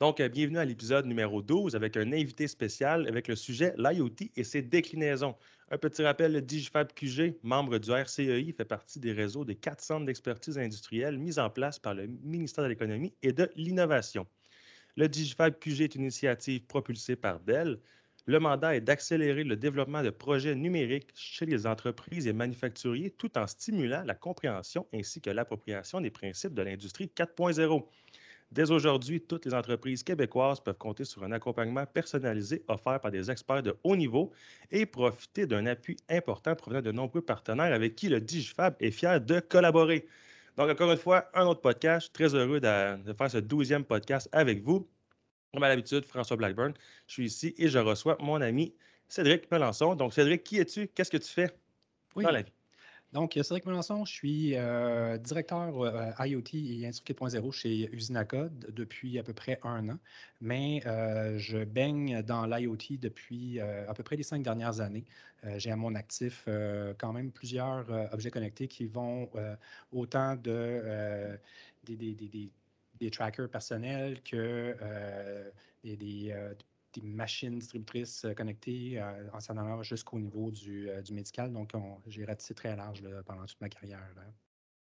Donc, euh, bienvenue à l'épisode numéro 12 avec un invité spécial avec le sujet l'IoT et ses déclinaisons. Un petit rappel, le Digifab QG, membre du RCEI, fait partie des réseaux des quatre centres d'expertise industrielle mis en place par le ministère de l'Économie et de l'Innovation. Le Digifab QG est une initiative propulsée par Dell. Le mandat est d'accélérer le développement de projets numériques chez les entreprises et manufacturiers tout en stimulant la compréhension ainsi que l'appropriation des principes de l'industrie 4.0. Dès aujourd'hui, toutes les entreprises québécoises peuvent compter sur un accompagnement personnalisé offert par des experts de haut niveau et profiter d'un appui important provenant de nombreux partenaires avec qui le Digifab est fier de collaborer. Donc, encore une fois, un autre podcast. Très heureux de, faire ce douzième podcast avec vous. Comme à l'habitude, François Blackburn, je suis ici et je reçois mon ami Cédric Melançon. Donc, Cédric, qui es-tu? Qu'est-ce que tu fais dans la vie? Donc, Cédric Melançon, je suis euh, directeur euh, IoT et Industrie 4.0 chez Usinacode depuis à peu près un an, mais euh, je baigne dans l'IoT depuis à peu près les cinq dernières années. J'ai à mon actif quand même plusieurs objets connectés qui vont autant de des, trackers personnels que des, des machines distributrices euh, connectées euh, en s'en allant jusqu'au niveau du, euh, du, médical. Donc, j'ai ratissé très large pendant toute ma carrière.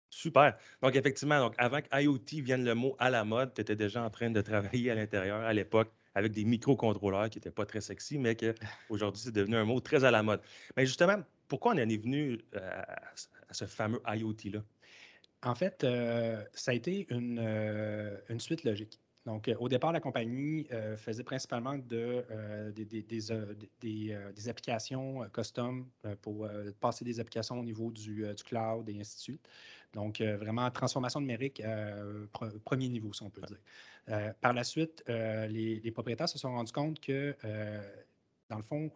Super. Donc, effectivement, donc, avant que IoT vienne le mot à la mode, tu étais déjà en train de travailler à l'intérieur à l'époque avec des microcontrôleurs qui n'étaient pas très sexy, mais qu'aujourd'hui, c'est devenu un mot très à la mode. Mais justement, pourquoi on en est venu à, ce fameux IoT-là? En fait, ça a été une, une suite logique. Donc, au départ, la compagnie faisait principalement de, des, applications custom pour passer des applications au niveau du, cloud et ainsi de suite. Donc, vraiment, transformation numérique premier niveau, si on peut dire. par la suite, les, les, propriétaires se sont rendus compte que dans le fond,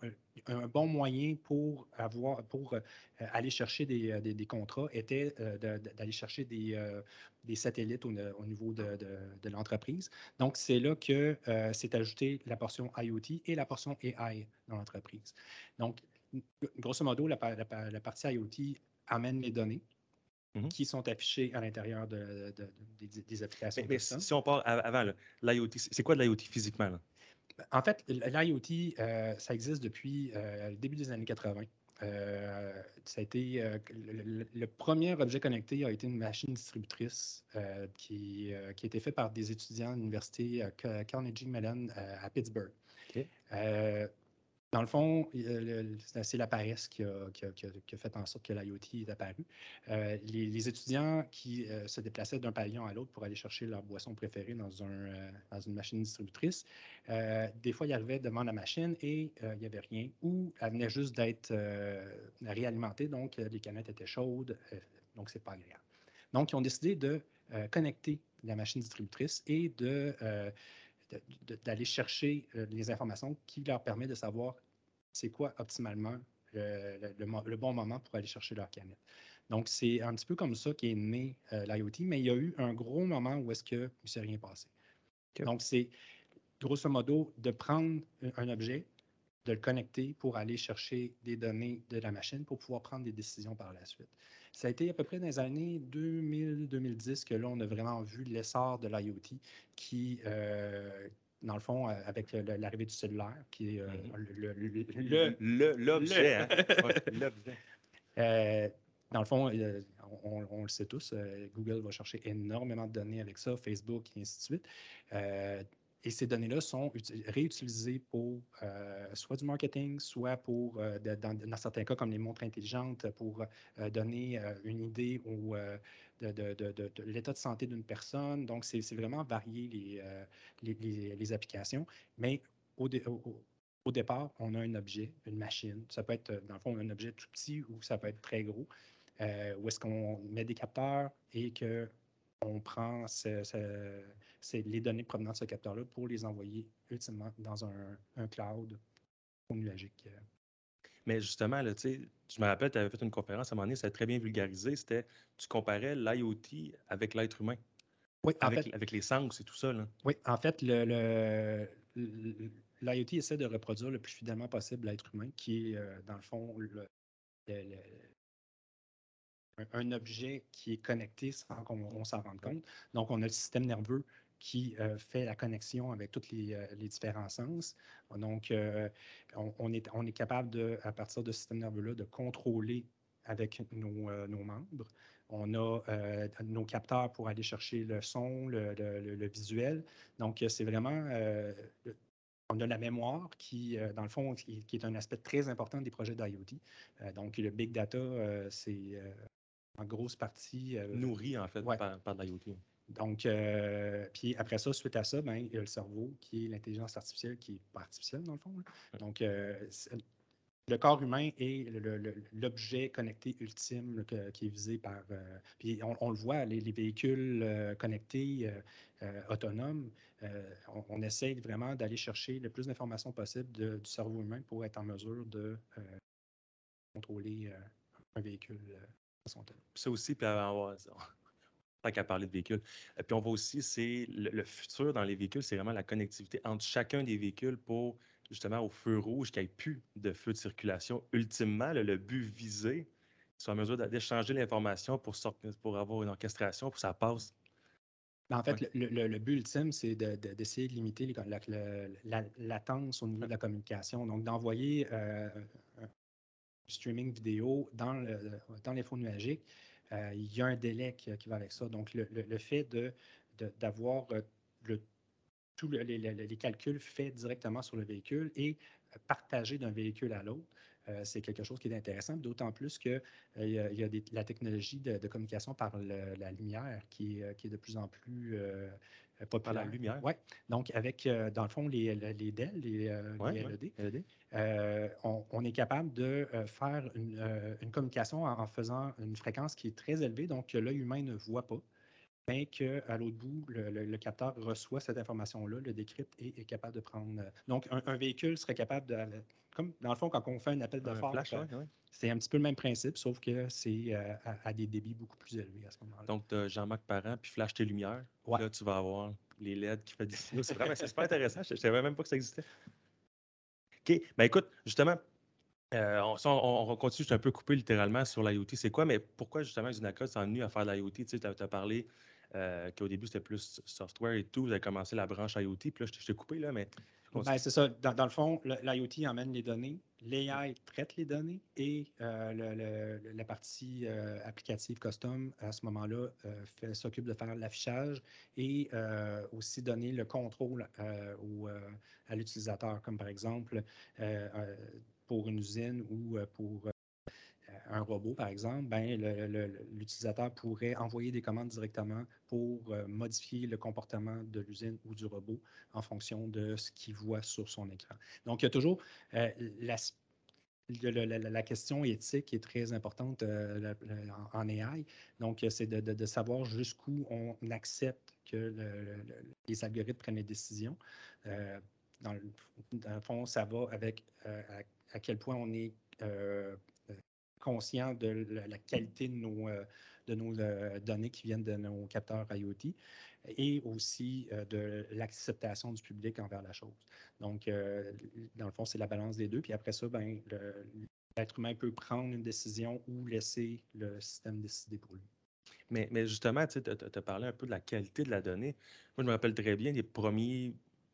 un bon moyen pour avoir pour euh, aller chercher des, euh, des, contrats était euh, d'aller chercher des, des satellites au, niveau de, de, l'entreprise. Donc, c'est là que s'est ajouté la portion IoT et la portion AI dans l'entreprise. Donc, grosso modo, la, la, partie IoT amène les données. Mm-hmm. qui sont affichées à l'intérieur de, des, applications. Mais, si on part avant, l'IoT, c'est quoi de l'IoT physiquement? Là? En fait, l'IoT, euh, ça existe depuis euh, le début des années 80. Euh, ça a été le, premier objet connecté a été une machine distributrice qui, qui, a été faite par des étudiants de l'université Carnegie Mellon à Pittsburgh. Dans le fond, c'est la paresse qui a, fait en sorte que l'IoT est apparu. Euh, les, étudiants qui euh, se déplaçaient d'un pavillon à l'autre pour aller chercher leur boisson préférée dans, un, euh, dans une machine distributrice, des fois, ils arrivaient devant la machine et il n'y avait rien, ou elle venait juste d'être réalimentée, donc les canettes étaient chaudes, donc c'est pas agréable. Donc, ils ont décidé de connecter la machine distributrice et d'aller chercher euh, les informations qui leur permettent de savoir c'est quoi optimalement le, bon moment pour aller chercher leur canette. Donc, c'est un petit peu comme ça qu'est né euh, l'IoT, mais il y a eu un gros moment où est-ce qu'il ne s'est rien passé. Donc, c'est grosso modo de prendre un objet, de le connecter pour aller chercher des données de la machine pour pouvoir prendre des décisions par la suite. Ça a été à peu près dans les années 2000-2010 que là, on a vraiment vu l'essor de l'IoT qui, euh, dans le fond, euh, avec l'arrivée du cellulaire, qui est l'objet. dans le fond, on, le sait tous, euh, Google va chercher énormément de données avec ça, Facebook et ainsi de suite. Et ces données-là sont réutilisées pour euh, soit du marketing, soit pour, euh, dans, certains cas, comme les montres intelligentes, pour euh, donner une idée de, l'état de santé d'une personne. Donc, c'est vraiment varié les, les, applications. Mais au, au, départ, on a un objet, une machine. Ça peut être, dans le fond, un objet tout petit ou ça peut être très gros, où est-ce qu'on met des capteurs et que on prend les données provenant de ce capteur-là pour les envoyer ultimement dans un, cloud nuagique. Mais justement, là, je me rappelle, tu avais fait une conférence à un moment donné, ça a très bien vulgarisé. C'était, tu comparais l'IoT avec l'être humain. Oui, avec, avec les sens et tout ça. Là. Oui, en fait, le, l'IoT essaie de reproduire le plus fidèlement possible l'être humain, qui est, euh, dans le fond, le, un objet qui est connecté sans qu'on s'en rende compte. Donc, on a le système nerveux qui fait la connexion avec tous les, différents sens. Donc, on, est, on est capable, à partir de ce système nerveux-là, de contrôler avec nos, membres. On a euh, nos capteurs pour aller chercher le son, le, visuel. Donc, c'est vraiment. Euh, on a la mémoire qui, euh, dans le fond, qui, est un aspect très important des projets d'IoT. donc, le big data, c'est en grosse partie. Nourri, en fait, par, par l'IoT. Donc, puis après ça, suite à ça, ben, il y a le cerveau qui est l'intelligence artificielle qui est artificielle dans le fond. Donc, le corps humain est l'objet connecté ultime qui est visé par. Euh, puis on, le voit, les, véhicules euh, connectés euh, autonomes, on, essaie vraiment d'aller chercher le plus d'informations possible du cerveau humain pour être en mesure de contrôler un véhicule Ça aussi, puis tant qu'à parler de véhicules. Puis on voit aussi, c'est le, futur dans les véhicules, c'est vraiment la connectivité entre chacun des véhicules pour justement au feu rouge, qu'il n'y ait plus de feu de circulation. Ultimement, le, but visé, soit en mesure d'échanger l'information pour, pour avoir une orchestration, pour que ça passe. Ben, en fait, le, but ultime, c'est d'essayer de, limiter la, latence au niveau de la communication. Donc, d'envoyer euh, streaming vidéo dans, le, dans les fonds nuagiques, euh, il y a un délai qui, va avec ça. Donc, le, fait d'avoir euh, le tous les, calculs faits directement sur le véhicule et euh, partagés d'un véhicule à l'autre. Euh, c'est quelque chose qui est intéressant, d'autant plus qu'il euh, y a, la technologie de, communication par la lumière qui, est de plus en plus populaire. Par la lumière? Oui. Donc, avec, dans le fond, les, les DEL, les, LED, e on, est capable de faire une, communication en, en, faisant une fréquence qui est très élevée, donc que l'œil humain ne voit pas bien qu'à l'autre bout, le, capteur reçoit cette information-là, le décrypte et est capable de prendre. Euh, donc, un, véhicule serait capable de. Comme dans le fond, quand on fait un appel de flash, c'est un petit peu le même principe, sauf que c'est euh, à, des débits beaucoup plus élevés à ce moment-là. Donc, Jean-Marc Parent, puis flash tes lumières. Là, tu vas avoir les LED qui font des signaux. C'est vraiment super intéressant. Je ne savais même pas que ça existait. OK. Ben écoute, justement, euh, on, on, continue, je suis un peu coupé littéralement sur l'IoT. C'est quoi, mais pourquoi justement Zunaka s'est venu à faire de l'IoT? Tu sais, as parlé euh, qu'au début, c'était plus software et tout. Vous avez commencé la branche IoT, puis là, je t'ai coupé, là, mais... Ben, c'est ça. Dans, le fond, l'IoT emmène les données, l'AI traite les données et euh, la partie euh, applicative custom, à ce moment-là, s'occupe de faire l'affichage et aussi donner le contrôle à l'utilisateur, comme par exemple pour une usine ou pour un robot, par exemple, ben, l'utilisateur pourrait envoyer des commandes directement pour euh, modifier le comportement de l'usine ou du robot en fonction de ce qu'il voit sur son écran. Donc, il y a toujours euh, la, question éthique est très importante euh, en, AI. Donc, c'est de, savoir jusqu'où on accepte que les algorithmes prennent les décisions. Dans le, fond, ça va avec à, quel point on est conscient de la, qualité de nos, euh, de nos euh, données qui viennent de nos capteurs IoT et aussi euh, de l'acceptation du public envers la chose. Donc, dans le fond, c'est la balance des deux. Puis après ça, ben, l'être humain peut prendre une décision ou laisser le système décider pour lui. Mais, justement, tu as, parlé un peu de la qualité de la donnée. Moi, je me rappelle très bien des premiers,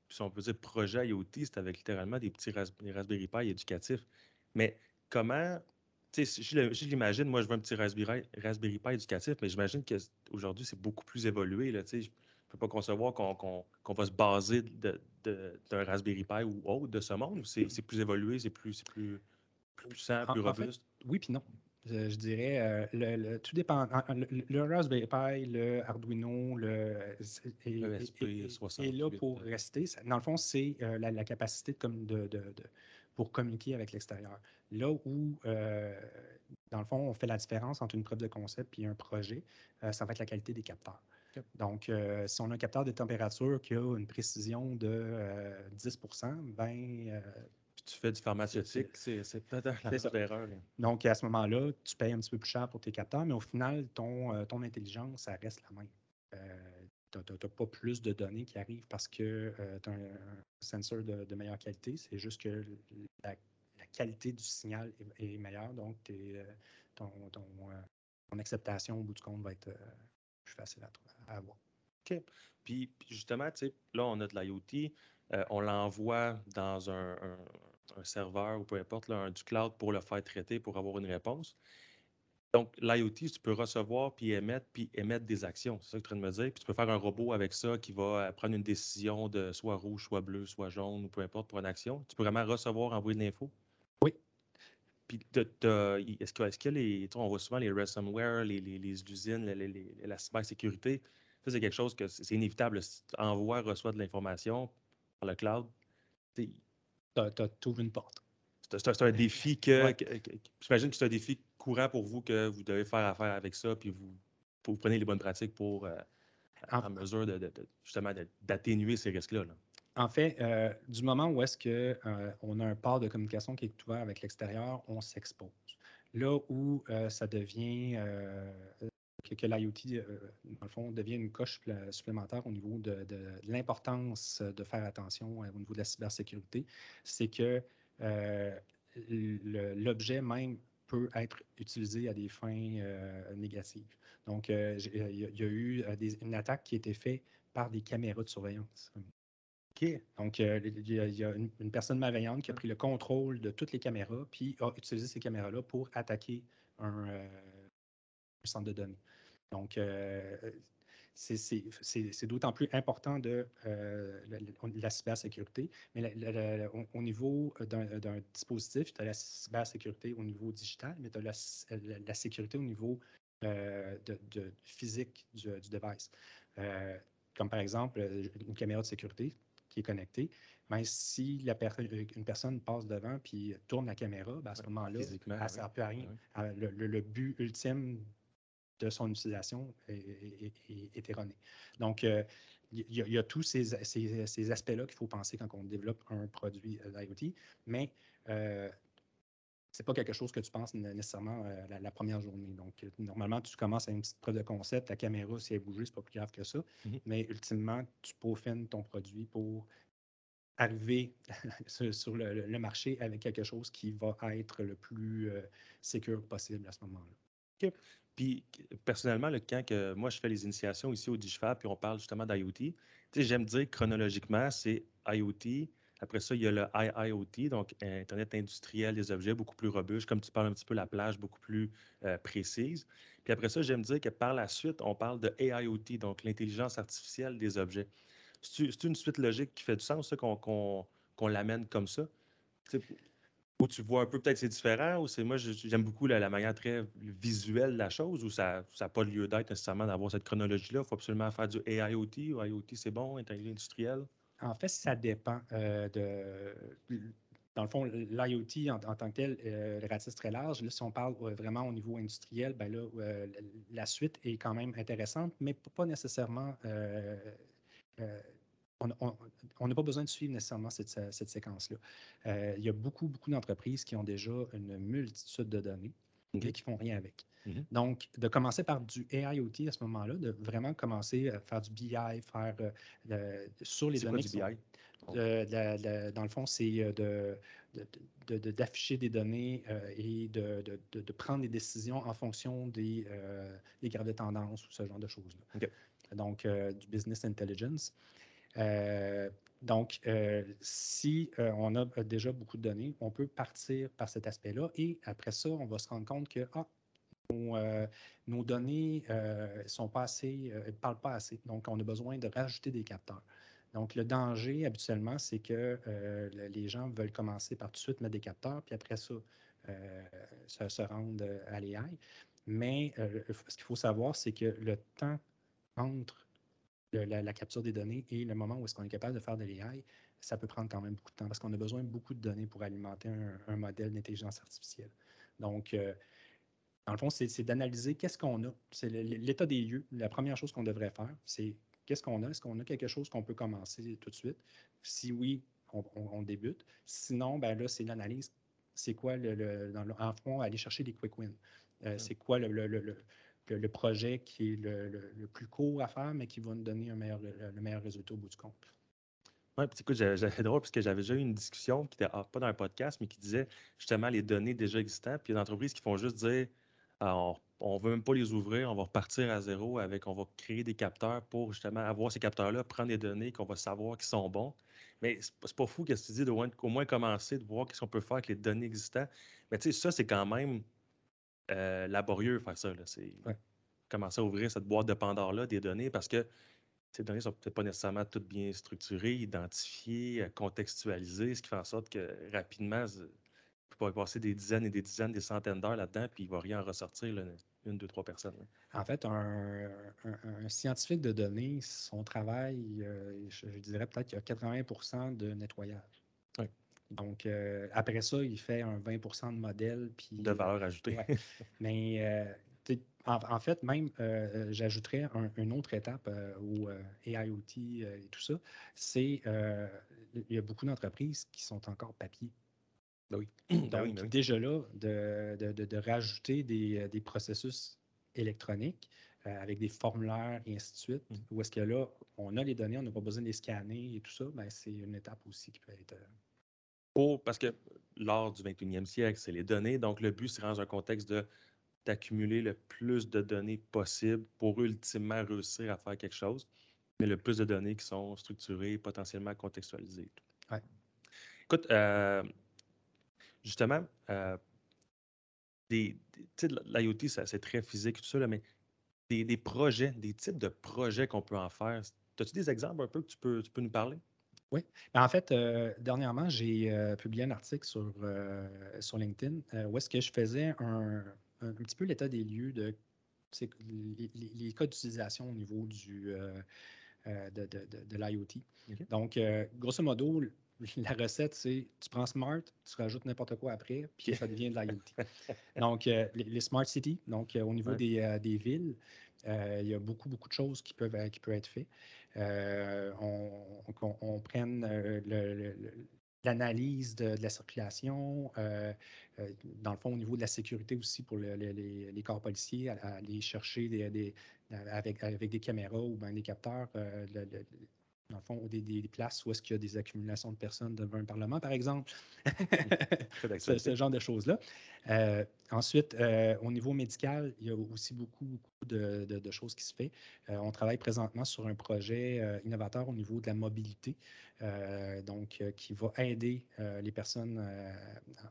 si on peut dire, projets IoT, c'était avec littéralement des petits Raspberry Pi éducatifs. Mais comment je, l'imagine, moi, je veux un petit Raspberry, Raspberry Pi éducatif, mais j'imagine qu'aujourd'hui, c'est beaucoup plus évolué. Là, je ne peux pas concevoir qu'on va se baser d'un Raspberry Pi ou autre de ce monde. C'est plus évolué, c'est plus, plus, plus puissant, plus robuste? oui, puis non. Je, dirais, euh, le, tout dépend. Le, Raspberry Pi, le Arduino, le, est, là pour rester. Dans le fond, c'est euh, la, capacité comme de, pour communiquer avec l'extérieur. Là où, euh, dans le fond, on fait la différence entre une preuve de concept et un projet, euh, ça va être la qualité des capteurs. Donc, euh, si on a un capteur de température qui a une précision de 10 ben tu fais du pharmaceutique, c'est peut-être l'erreur. Donc, à ce moment-là, tu payes un petit peu plus cher pour tes capteurs, mais au final, ton, ton intelligence, ça reste la même n'as pas plus de données qui arrivent parce que euh, tu as un, sensor de, meilleure qualité. C'est juste que la, qualité du signal est, meilleure, donc euh, euh, ton, acceptation au bout du compte va être plus facile à, avoir. OK. Puis, justement, tu là, on a de l'IoT, euh, on l'envoie dans un, serveur ou peu importe, là, un, du cloud pour le faire traiter, pour avoir une réponse. Donc, l'IoT, tu peux recevoir, puis émettre, puis émettre des actions. C'est ça que tu es en train de me dire. Puis tu peux faire un robot avec ça qui va euh, prendre une décision de soit rouge, soit bleu, soit jaune, ou peu importe pour une action. Tu peux vraiment recevoir, envoyer de l'info? Oui. Puis, est-ce que, est que les. On voit souvent les ransomware, les, les, les usines, la cybersécurité. Ça, c'est quelque chose que c'est inévitable. Si tu envoies, reçois de l'information par le cloud, tu ouvres une porte. C'est un défi que, j'imagine que c'est un défi courant pour vous que vous devez faire affaire avec ça, puis vous, vous prenez les bonnes pratiques pour euh, en, mesure de, justement d'atténuer ces risques-là. En fait, euh, du moment où est-ce qu'on euh, a un port de communication qui est ouvert avec l'extérieur, on s'expose. Là où ça devient que, l'IoT, dans le fond, devient une coche supplémentaire au niveau de l'importance de faire attention au niveau de la cybersécurité, c'est que euh, l'objet même peut être utilisé à des fins euh, négatives. Donc, euh, il y, a eu une attaque qui a été faite par des caméras de surveillance. OK. Donc, il y a, une, personne malveillante qui a pris le contrôle de toutes les caméras, puis a utilisé ces caméras-là pour attaquer un, centre de données. Donc, c'est d'autant plus important de euh, la, cybersécurité. Mais au, niveau d'un dispositif, tu as la cybersécurité au niveau digital, mais tu as la, sécurité au niveau euh, de, physique du, device. Euh, comme par exemple, une caméra de sécurité qui est connectée. Mais si la une personne passe devant puis tourne la caméra, ben, à ce moment-là, elle ne sert plus à rien. Le, le, but ultime de son utilisation est, erronée. Donc, euh, il y, a tous ces, aspects-là qu'il faut penser quand on développe un produit euh, d'IoT, mais euh, ce n'est pas quelque chose que tu penses nécessairement la, première journée. Donc, normalement, tu commences à une petite preuve de concept, la caméra, si elle bouge, c'est pas plus grave que ça, mm-hmm. mais ultimement, tu peaufines ton produit pour arriver sur, le, marché avec quelque chose qui va être le plus sécur possible à ce moment-là. Puis personnellement, le, quand que moi je fais les initiations ici au DigiFab, puis on parle justement d'IoT, j'aime dire chronologiquement, c'est IoT. Après ça, il y a le IIoT, donc Internet industriel des objets, beaucoup plus robuste, comme tu parles un petit peu la plage, beaucoup plus euh, précise. Puis après ça, j'aime dire que par la suite, on parle de AIoT, donc l'intelligence artificielle des objets. C'est une suite logique qui fait du sens, qu'on l'amène comme ça? Où tu vois un peu peut-être c'est différent, ou c'est moi j'aime beaucoup la, manière très visuelle de la chose, où ça n'a pas lieu d'être nécessairement d'avoir cette chronologie-là. Il faut absolument faire du AIoT, ou IoT c'est bon, intelligence industrielle. En fait, ça dépend euh, de. Dans le fond, l'IoT en, tant que tel, euh, ratisse très large. Là, si on parle euh, vraiment au niveau industriel, ben là, la suite est quand même intéressante, mais pas nécessairement on n'a pas besoin de suivre nécessairement cette, séquence-là. Euh, il y a beaucoup, beaucoup d'entreprises qui ont déjà une multitude de données et qui ne font rien avec. Mm-hmm. Donc, de commencer par du AIoT à ce moment-là, de vraiment commencer à faire du BI, faire euh, sur les données. Quoi, du BI? dans le fond, c'est d'afficher des données euh, et de, prendre des décisions en fonction des, des de tendance ou ce genre de choses-là. Donc, du business intelligence. Euh, donc, euh, si euh, on a déjà beaucoup de données, on peut partir par cet aspect-là et après ça, on va se rendre compte que ah, nos, données ne sont pas assez, parlent pas assez. Donc, on a besoin de rajouter des capteurs. Donc, le danger, habituellement, c'est que les gens veulent commencer par tout de suite mettre des capteurs, puis après ça, se, se rendre à l'AI. Mais ce qu'il faut savoir, c'est que le temps entre la, capture des données et le moment où est-ce qu'on est capable de faire de l'AI, ça peut prendre quand même beaucoup de temps parce qu'on a besoin de beaucoup de données pour alimenter un, modèle d'intelligence artificielle. Donc, euh, dans le fond, c'est d'analyser qu'est-ce qu'on a. C'est l'état des lieux. La première chose qu'on devrait faire, c'est qu'est-ce qu'on a? Est-ce qu'on a quelque chose qu'on peut commencer tout de suite? Si oui, on, débute. Sinon, ben là, c'est l'analyse. C'est quoi, le, dans le, en fond, aller chercher des quick wins. Euh, c'est quoi le, le, projet qui est le, plus court à faire, mais qui va nous donner le, meilleur résultat au bout du compte. Oui, puis écoute, j'avais drôle parce que j'avais déjà eu une discussion qui était ah, pas dans un podcast, mais qui disait justement les données déjà existantes, puis il y a des entreprises qui font juste dire ah, on ne veut même pas les ouvrir, on va repartir à zéro avec, on va créer des capteurs pour justement avoir ces capteurs-là, prendre des données qu'on va savoir qui sont bons. Mais c'est pas fou qu'est-ce que tu dis, de au moins commencer, de voir qu'est-ce qu'on peut faire avec les données existantes. Mais tu sais, ça, c'est quand même euh, laborieux faire ça. C'est commencer à ouvrir cette boîte de Pandore-là des données parce que ces données ne sont peut-être pas nécessairement toutes bien structurées, identifiées, contextualisées, ce qui fait en sorte que rapidement, tu pourrais passer des dizaines et des dizaines, des centaines d'heures là-dedans, puis il ne va rien en ressortir, une, deux, trois personnes. En fait, un, scientifique de données, son travail, euh, je, dirais peut-être qu'il y a 80% de nettoyage. Donc, euh, après ça, il fait un 20% de modèle. Puis, de valeur ajoutée. Mais euh, en, fait, même, j'ajouterais une autre étape au AIoT et tout ça, c'est il y a beaucoup d'entreprises qui sont encore papier. Ben oui. Ben Donc, ben déjà là, de, rajouter des, des, processus électroniques euh, avec des formulaires et ainsi de suite, mm. où est-ce que là, on a les données, on n'a pas besoin de les scanner et tout ça, ben, c'est une étape aussi qui peut être. Pour, parce que lors du 21e siècle, c'est les données. Donc, le but, c'est dans un contexte de d'accumuler le plus de données possible pour ultimement réussir à faire quelque chose, mais le plus de données qui sont structurées, potentiellement contextualisées. Ouais. Écoute, euh, justement, euh, l'IoT, c'est très physique, tout ça, mais des, projets, des types de projets qu'on peut en faire. As-tu des exemples un peu que tu peux, tu peux nous parler? Oui. Ben, en fait, euh, dernièrement, j'ai euh, publié un article sur, sur LinkedIn où est-ce que je faisais un, un, petit peu l'état des lieux de les, les, cas d'utilisation au niveau du, de, de, de, l'IoT. Donc, grosso modo, la recette, c'est tu prends Smart, tu rajoutes n'importe quoi après, puis ça devient de l'IoT. donc, euh, les, Smart Cities, donc euh, au niveau des, euh, des, villes, il y a beaucoup, beaucoup de choses qui peuvent, qui peuvent être faites. on, on, prenne l'analyse de, la circulation, dans le fond, au niveau de la sécurité aussi pour les, corps policiers, aller chercher des, avec, avec, des caméras ou bien des capteurs, dans le fond, des, des places où est-ce qu'il y a des accumulations de personnes devant un Parlement, par exemple. ce, ce, genre de choses-là. Euh, ensuite, euh, au niveau médical, il y a aussi beaucoup, beaucoup de, de, choses qui se font. Euh, on travaille présentement sur un projet innovateur au niveau de la mobilité, donc qui va aider les personnes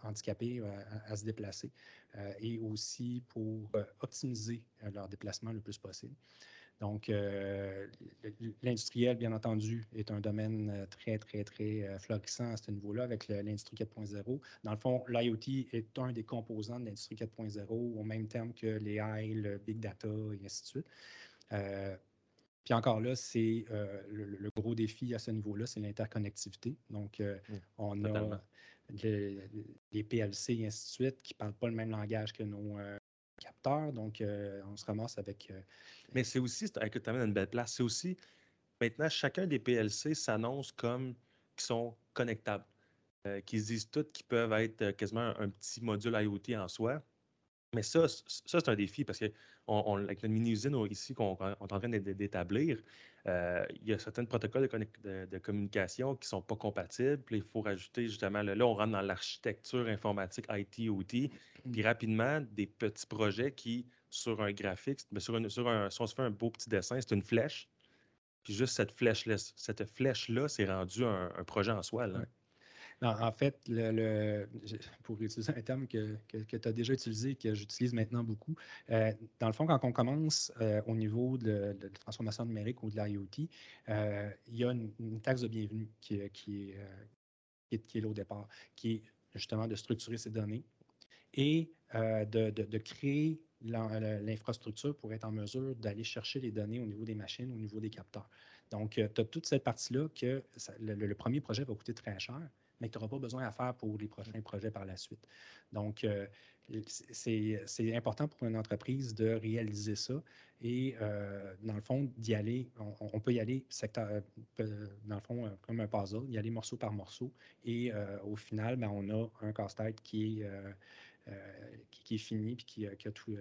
handicapées à, se déplacer et aussi pour optimiser leur déplacement le plus possible. Donc, euh, l'industriel, bien entendu, est un domaine euh, très, très, très euh, florissant à ce niveau-là avec l'industrie 4.0. Dans le fond, l'IoT est un des composants de l'industrie 4.0 au même terme que l'AI, le big data et ainsi de suite. puis encore là, c'est le, gros défi à ce niveau-là, c'est l'interconnectivité. Donc, mmh, on a les PLC et ainsi de suite qui ne parlent pas le même langage que nos capteurs. Donc, on se ramasse avec mais c'est aussi, que tu amènes une belle place, c'est aussi, maintenant, chacun des PLC s'annonce comme qui sont connectables, euh, qui se disent toutes qu'ils peuvent être euh, quasiment un, petit module IoT en soi. Mais ça, ça c'est un défi parce que on, avec la mini-usine ici qu'on est en train d'établir, euh, il y a certains protocoles de, communication qui ne sont pas compatibles. il faut rajouter justement, là, on rentre dans l'architecture informatique IT, OT, mmh. puis rapidement, des petits projets qui sur un graphique, mais sur, sur un, si on se fait un beau petit dessin, c'est une flèche. Puis juste cette flèche-là, cette flèche-là, c'est rendu un, projet en soi. En fait, pour utiliser un terme que, tu as déjà utilisé et que j'utilise maintenant beaucoup, euh, dans le fond, quand on commence euh, au niveau de, la transformation numérique ou de l'IoT, euh, il y a une, taxe de bienvenue qui, qui, est, qui est là au départ, qui est justement de structurer ces données et de, de, créer l'infrastructure pour être en mesure d'aller chercher les données au niveau des machines, au niveau des capteurs. Donc, tu as toute cette partie-là que le, premier projet va coûter très cher, mais que tu n'auras pas besoin à faire pour les prochains projets par la suite. Donc, euh, c'est important pour une entreprise de réaliser ça et, euh, dans le fond, d'y aller. On, peut y aller secteur, dans le fond, comme un puzzle, y aller morceau par morceau. Et au final, ben, on a un casse-tête qui est qui, est fini, puis qui, a, tous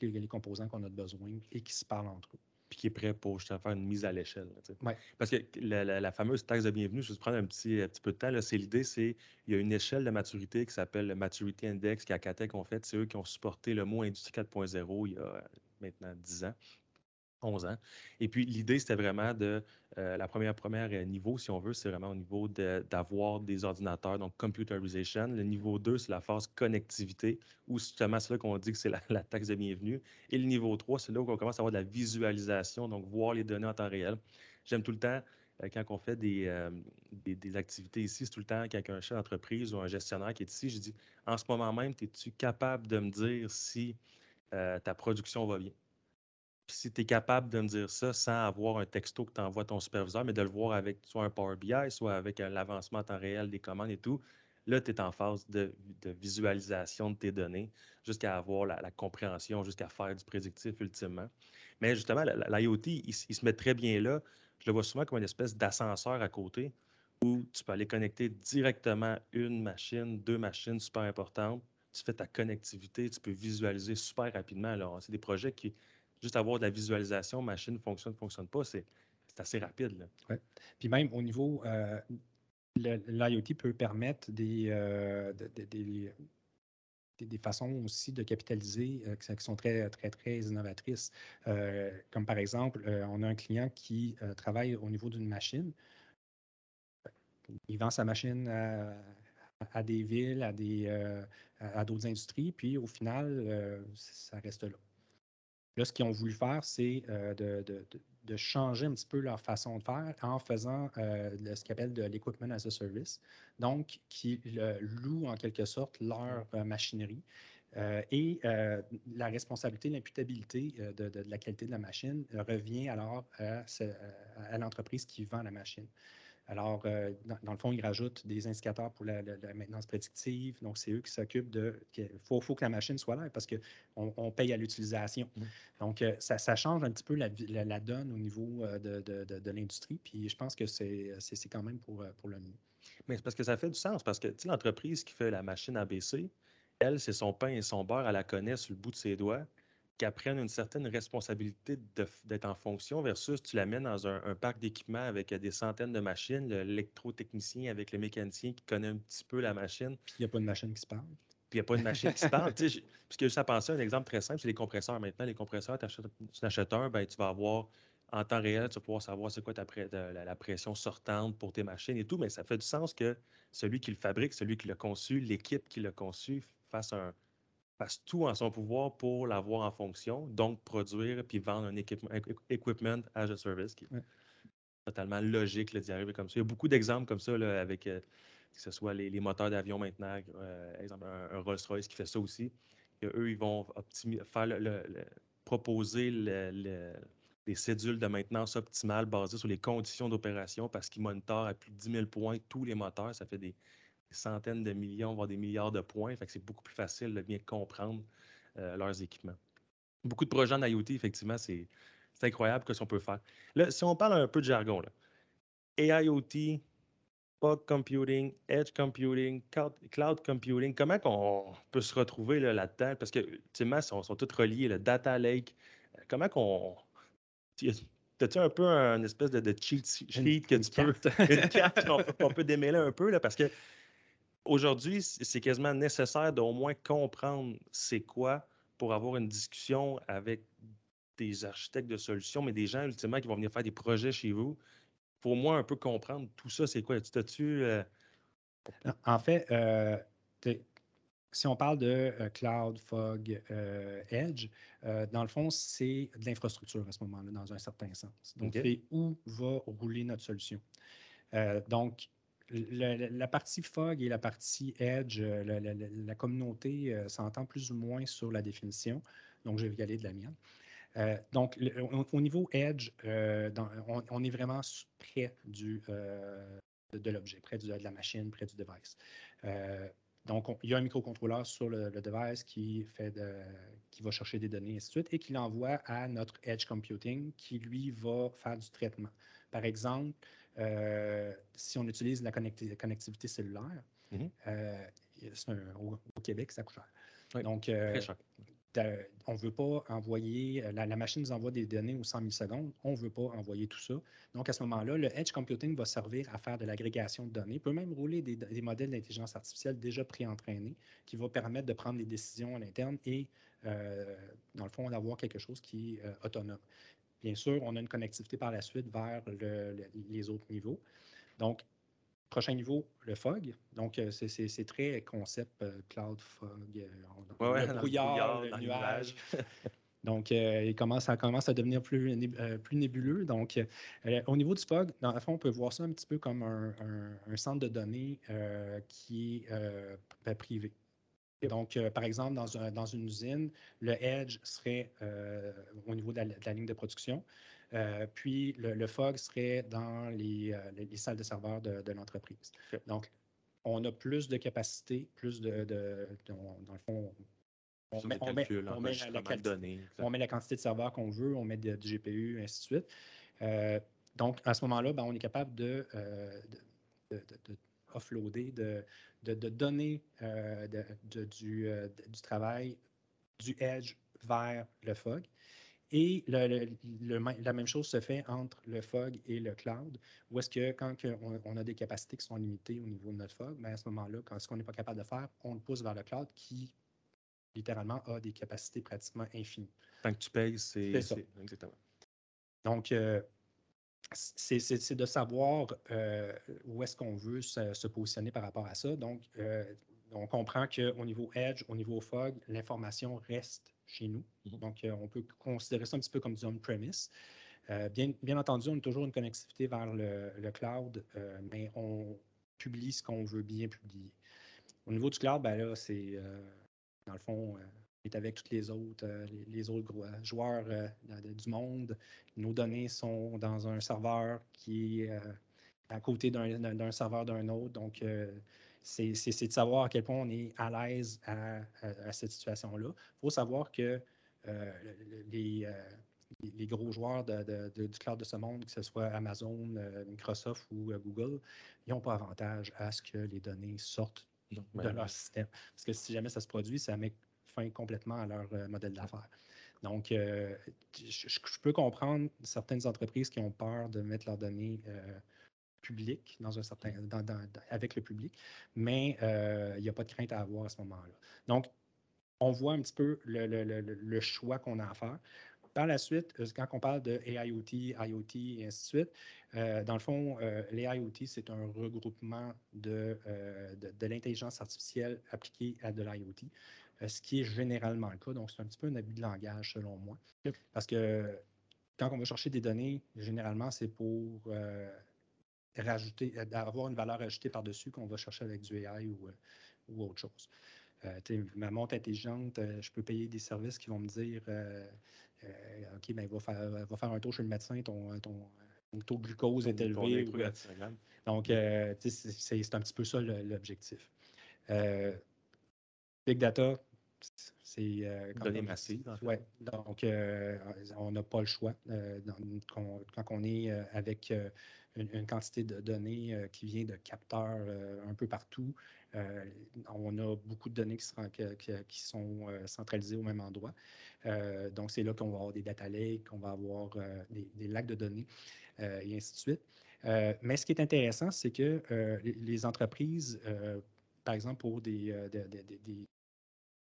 les, composants qu'on a besoin et qui se parlent entre eux. Puis qui est prêt pour justement faire une mise à l'échelle. Parce que la, fameuse taxe de bienvenue, je vais prendre un petit, petit peu de temps. C'est l'idée, c'est il y a une échelle de maturité qui s'appelle le Maturity Index qu'Acatec ont fait. C'est eux qui ont supporté le mot Industrie 4.0 il y a maintenant 10 ans. 11 ans. Et puis, l'idée, c'était vraiment de, euh, la première, première euh, niveau, si on veut, c'est vraiment au niveau d'avoir des ordinateurs, donc computerization. Le niveau 2, c'est la phase connectivité, où justement, c'est là qu'on dit que c'est la, taxe de bienvenue. Et le niveau 3, c'est là où on commence à avoir de la visualisation, donc voir les données en temps réel. J'aime tout le temps, euh, quand on fait des, activités ici, c'est tout le temps quand un chef d'entreprise ou un gestionnaire qui est ici, je dis, en ce moment même, es-tu capable de me dire si ta production va bien? Si tu es capable de me dire ça sans avoir un texto que tu envoies à ton superviseur, mais de le voir avec soit un Power BI, soit avec l'avancement en temps réel des commandes et tout, là, tu es en phase de, visualisation de tes données jusqu'à avoir la, compréhension, jusqu'à faire du prédictif ultimement. Mais justement, l'IoT, il, se met très bien là. Je le vois souvent comme une espèce d'ascenseur à côté où tu peux aller connecter directement une machine, deux machines super importantes. Tu fais ta connectivité, tu peux visualiser super rapidement. C'est des projets qui, juste avoir de la visualisation, machine fonctionne, ne fonctionne pas, c'est assez rapide. Ouais. Puis même au niveau, euh, l'IoT peut permettre des, euh, des, des, façons aussi de capitaliser euh, qui sont très, très, très innovatrices. comme par exemple, on a un client qui travaille au niveau d'une machine. Il vend sa machine à, des villes, à des à d'autres industries, puis au final, ça reste là. Là, ce qu'ils ont voulu faire, c'est euh, de, changer un petit peu leur façon de faire en faisant euh, ce qu'ils appellent de l'equipment as a service, donc qui louent en quelque sorte leur euh, machinerie. et la responsabilité, l'imputabilité de, la qualité de la machine revient alors à l'entreprise qui vend la machine. Alors, euh, dans, le fond, ils rajoutent des indicateurs pour la, maintenance prédictive. Donc, c'est eux qui s'occupent de. Il faut, faut, que la machine soit là parce qu'on on paye à l'utilisation. Mmh. Donc, euh, ça, ça, change un petit peu la, la donne au niveau euh, de, de, de, l'industrie. Puis, je pense que c'est quand même pour, pour le mieux. Mais c'est parce que ça fait du sens. Parce que l'entreprise qui fait la machine ABC, elle, c'est son pain et son beurre, elle la connaît sur le bout de ses doigts qu'elle prenne une certaine responsabilité d'être en fonction versus tu l'amènes dans un, parc d'équipement avec des centaines de machines, l'électrotechnicien avec le mécanicien qui connaît un petit peu la machine. Puis il n'y a pas de machine qui se parle. Puis il n'y a pas de machine qui se parle. Parce que à penser, un exemple très simple, c'est les compresseurs. Maintenant, les compresseurs, tu achètes, un, ben, tu vas avoir en temps réel, tu vas pouvoir savoir c'est quoi ta la, pression sortante pour tes machines et tout, mais ça fait du sens que celui qui le fabrique, celui qui l'a conçu, l'équipe qui l'a conçu, fasse un, fasse tout en son pouvoir pour l'avoir en fonction, donc produire puis vendre un équipement, equipment as a service qui est totalement logique d'y arriver comme ça. Il y a beaucoup d'exemples comme ça là, avec euh, que ce soit les, moteurs d'avion maintenant, euh, exemple un, Rolls-Royce qui fait ça aussi. eux, ils vont faire le, proposer des cédules de maintenance optimales basées sur les conditions d'opération parce qu'ils monitorent à plus de 10 000 points tous les moteurs. Ça fait des, centaines de millions, voire des milliards de points. Fait que c'est beaucoup plus facile de bien comprendre euh, leurs équipements. Beaucoup de projets en IoT, effectivement, c'est incroyable ce qu'on peut faire. Là, si on parle un peu de jargon, là, AIoT, Fog Computing, Edge Computing, Cloud, Computing, comment on peut se retrouver là-dedans? Parce que, ultimement, ils sont, sont tous reliés, le Data Lake. Euh, comment qu'on. T'as-tu un peu un espèce de, cheat sheet que tu peux. Une carte qu'on peut démêler un peu, là, parce que Aujourd'hui, c'est quasiment nécessaire d'au moins comprendre c'est quoi pour avoir une discussion avec des architectes de solutions, mais des gens ultimement qui vont venir faire des projets chez vous. Il faut au moins un peu comprendre tout ça, c'est quoi? Tu tu euh, En fait, euh, si on parle de euh, cloud, fog, edge, dans le fond, c'est de l'infrastructure à ce moment-là, dans un certain sens. Donc, c'est où va rouler notre solution. donc, la, partie FOG et la partie Edge, euh, la, communauté euh, s'entend plus ou moins sur la définition, donc je vais y aller de la mienne. Euh, donc, au, niveau Edge, on, est vraiment près du, de, l'objet, près de, la machine, près du device. donc, il y a un microcontrôleur sur le, device qui, fait qui va chercher des données, et ainsi de suite, et qui l'envoie à notre Edge Computing, qui, lui, va faire du traitement. Par exemple, si on utilise la connectivité cellulaire, mhm. euh, au, Québec, ça coûte cher. Donc, euh, Très cher. on ne veut pas envoyer, la, machine nous envoie des données aux 100 000 secondes, on ne veut pas envoyer tout ça. Donc, à ce moment-là, le edge computing va servir à faire de l'agrégation de données, peut même rouler des, modèles d'intelligence artificielle déjà pré-entraînés qui vont permettre de prendre des décisions à l'interne et, dans le fond, d'avoir quelque chose qui est autonome. Bien sûr, on a une connectivité par la suite vers les autres niveaux. Donc, prochain niveau, le FOG. Donc, euh, c'est très concept euh, cloud FOG. Euh, le, brouillard, le, nuage. Donc, il commence, ça commence à devenir plus, plus nébuleux. Donc, au niveau du FOG, dans le fond, on peut voir ça un petit peu comme un, centre de données qui est privé. Donc, par exemple, dans, dans, une usine, le edge serait au niveau de la, ligne de production. Euh, puis le, FOG serait dans les, euh, salles de serveurs de, l'entreprise. Donc, on a plus de capacité, plus de. dans le fond, on met, la, quantité de serveurs qu'on veut, on met du GPU, ainsi de suite. Euh, donc, à ce moment-là, ben, on est capable de, offloader, de, donner du, du travail du edge vers le FOG. Et la même chose se fait entre le FOG et le cloud, où est-ce que quand on, a des capacités qui sont limitées au niveau de notre FOG, ben, à ce moment-là, quand ce qu'on n'est pas capable de faire, on le pousse vers le cloud qui, littéralement, a des capacités pratiquement infinies. Tant que tu payes, c'est ça. Exactement. Donc, euh, c'est de savoir euh, où est-ce qu'on veut se, positionner par rapport à ça. Donc, euh, on comprend qu'au niveau Edge, au niveau FOG, l'information reste chez nous. Mhm. Donc, euh, on peut considérer ça un petit peu comme du on-premise. Bien, bien, entendu, on a toujours une connectivité vers le, cloud, euh, mais on publie ce qu'on veut bien publier. Au niveau du cloud, ben là, c'est, dans le fond, on est avec tous les autres, les, autres joueurs du monde. Nos données sont dans un serveur qui est à côté d'un serveur d'un autre. Donc, c'est de savoir à quel point on est à l'aise à, cette situation-là. Il faut savoir que euh, les, les, gros joueurs de, du cloud de ce monde, que ce soit Amazon, euh, Microsoft ou euh, Google, ils n'ont pas avantage à ce que les données sortent de leur système. Parce que si jamais ça se produit, ça met fin complètement à leur modèle d'affaires. Donc, je, je, peux comprendre certaines entreprises qui ont peur de mettre leurs données public, dans un certain, avec le public, mais euh, il n'y a pas de crainte à avoir à ce moment-là. Donc, on voit un petit peu le, choix qu'on a à faire. Par la suite, euh, quand on parle de AIoT, IoT et ainsi de suite, euh, dans le fond, IoT, c'est un regroupement de, de, l'intelligence artificielle appliquée à de l'IoT, ce qui est généralement le cas. Donc, c'est un petit peu un abus de langage, selon moi. Parce que quand on va chercher des données, généralement, c'est pour rajouter, euh, d'avoir une valeur ajoutée par-dessus qu'on va chercher avec du AI ou, euh, ou autre chose. Euh, ma montre intelligente, je peux payer des services qui vont me dire OK, ben, va, faire, va faire un tour chez le médecin, ton, ton, taux de glucose est élevé. donc, c'est un petit peu ça l'objectif. Big data, c'est. Euh, Données massives. Oui. Donc, on n'a pas le choix. quand, on est avec une, quantité de données euh, qui vient de capteurs euh, un peu partout. Euh, on a beaucoup de données qui, qui, sont centralisées au même endroit. donc, c'est là qu'on va avoir des data lakes, qu'on va avoir des, lacs de données et ainsi de suite. mais ce qui est intéressant, c'est que les, entreprises, par exemple, pour des, des,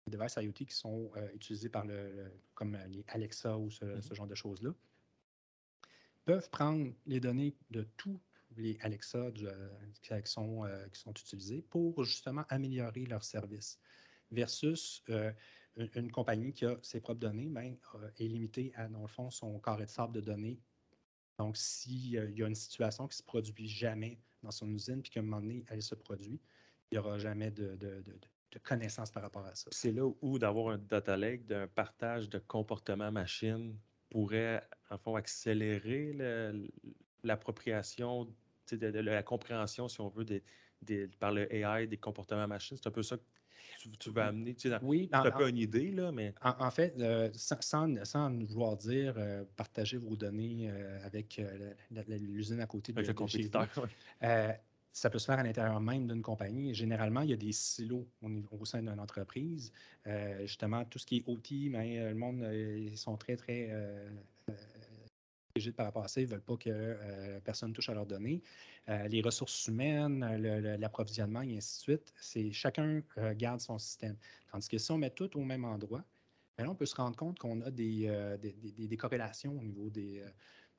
devices IoT qui sont utilisés par le, comme les Alexa ou ce mm-hmm. genre de choses-là, peuvent prendre les données de tous les Alexa euh, qui, sont, euh, qui sont utilisés pour justement améliorer leur service. Versus euh, une, compagnie qui a ses propres données, ben, est limitée à, dans le fond, son carré de sable de données. Donc, s'il y a une situation qui ne se produit jamais dans son usine, puis qu'à un moment donné, elle se produit, il n'y aura jamais de, de, de, de connaissances par rapport à ça. C'est là où d'avoir un data lake, d'un partage de comportement machine pourrait, en fond, accélérer l'appropriation, de, la compréhension, si on veut, des, par le AI des comportements machines. C'est un peu ça que tu, vas amener. Tu sais, oui, un peu une idée, là, mais... En, fait, euh, sans, sans, vouloir dire euh, partager vos données euh, avec l'usine à côté de, avec le compétiteur, ça peut se faire à l'intérieur même d'une compagnie. Généralement, il y a des silos au, sein d'une entreprise. Euh, justement, tout ce qui est OT, mais ben, le monde, ils sont très, très rigides par rapport à ça. Ils ne veulent pas que personne touche à leurs données. les ressources humaines, l'approvisionnement, et ainsi de suite, c'est chacun garde son système. Tandis que si on met tout au même endroit, ben on peut se rendre compte qu'on a des, des, corrélations au niveau des,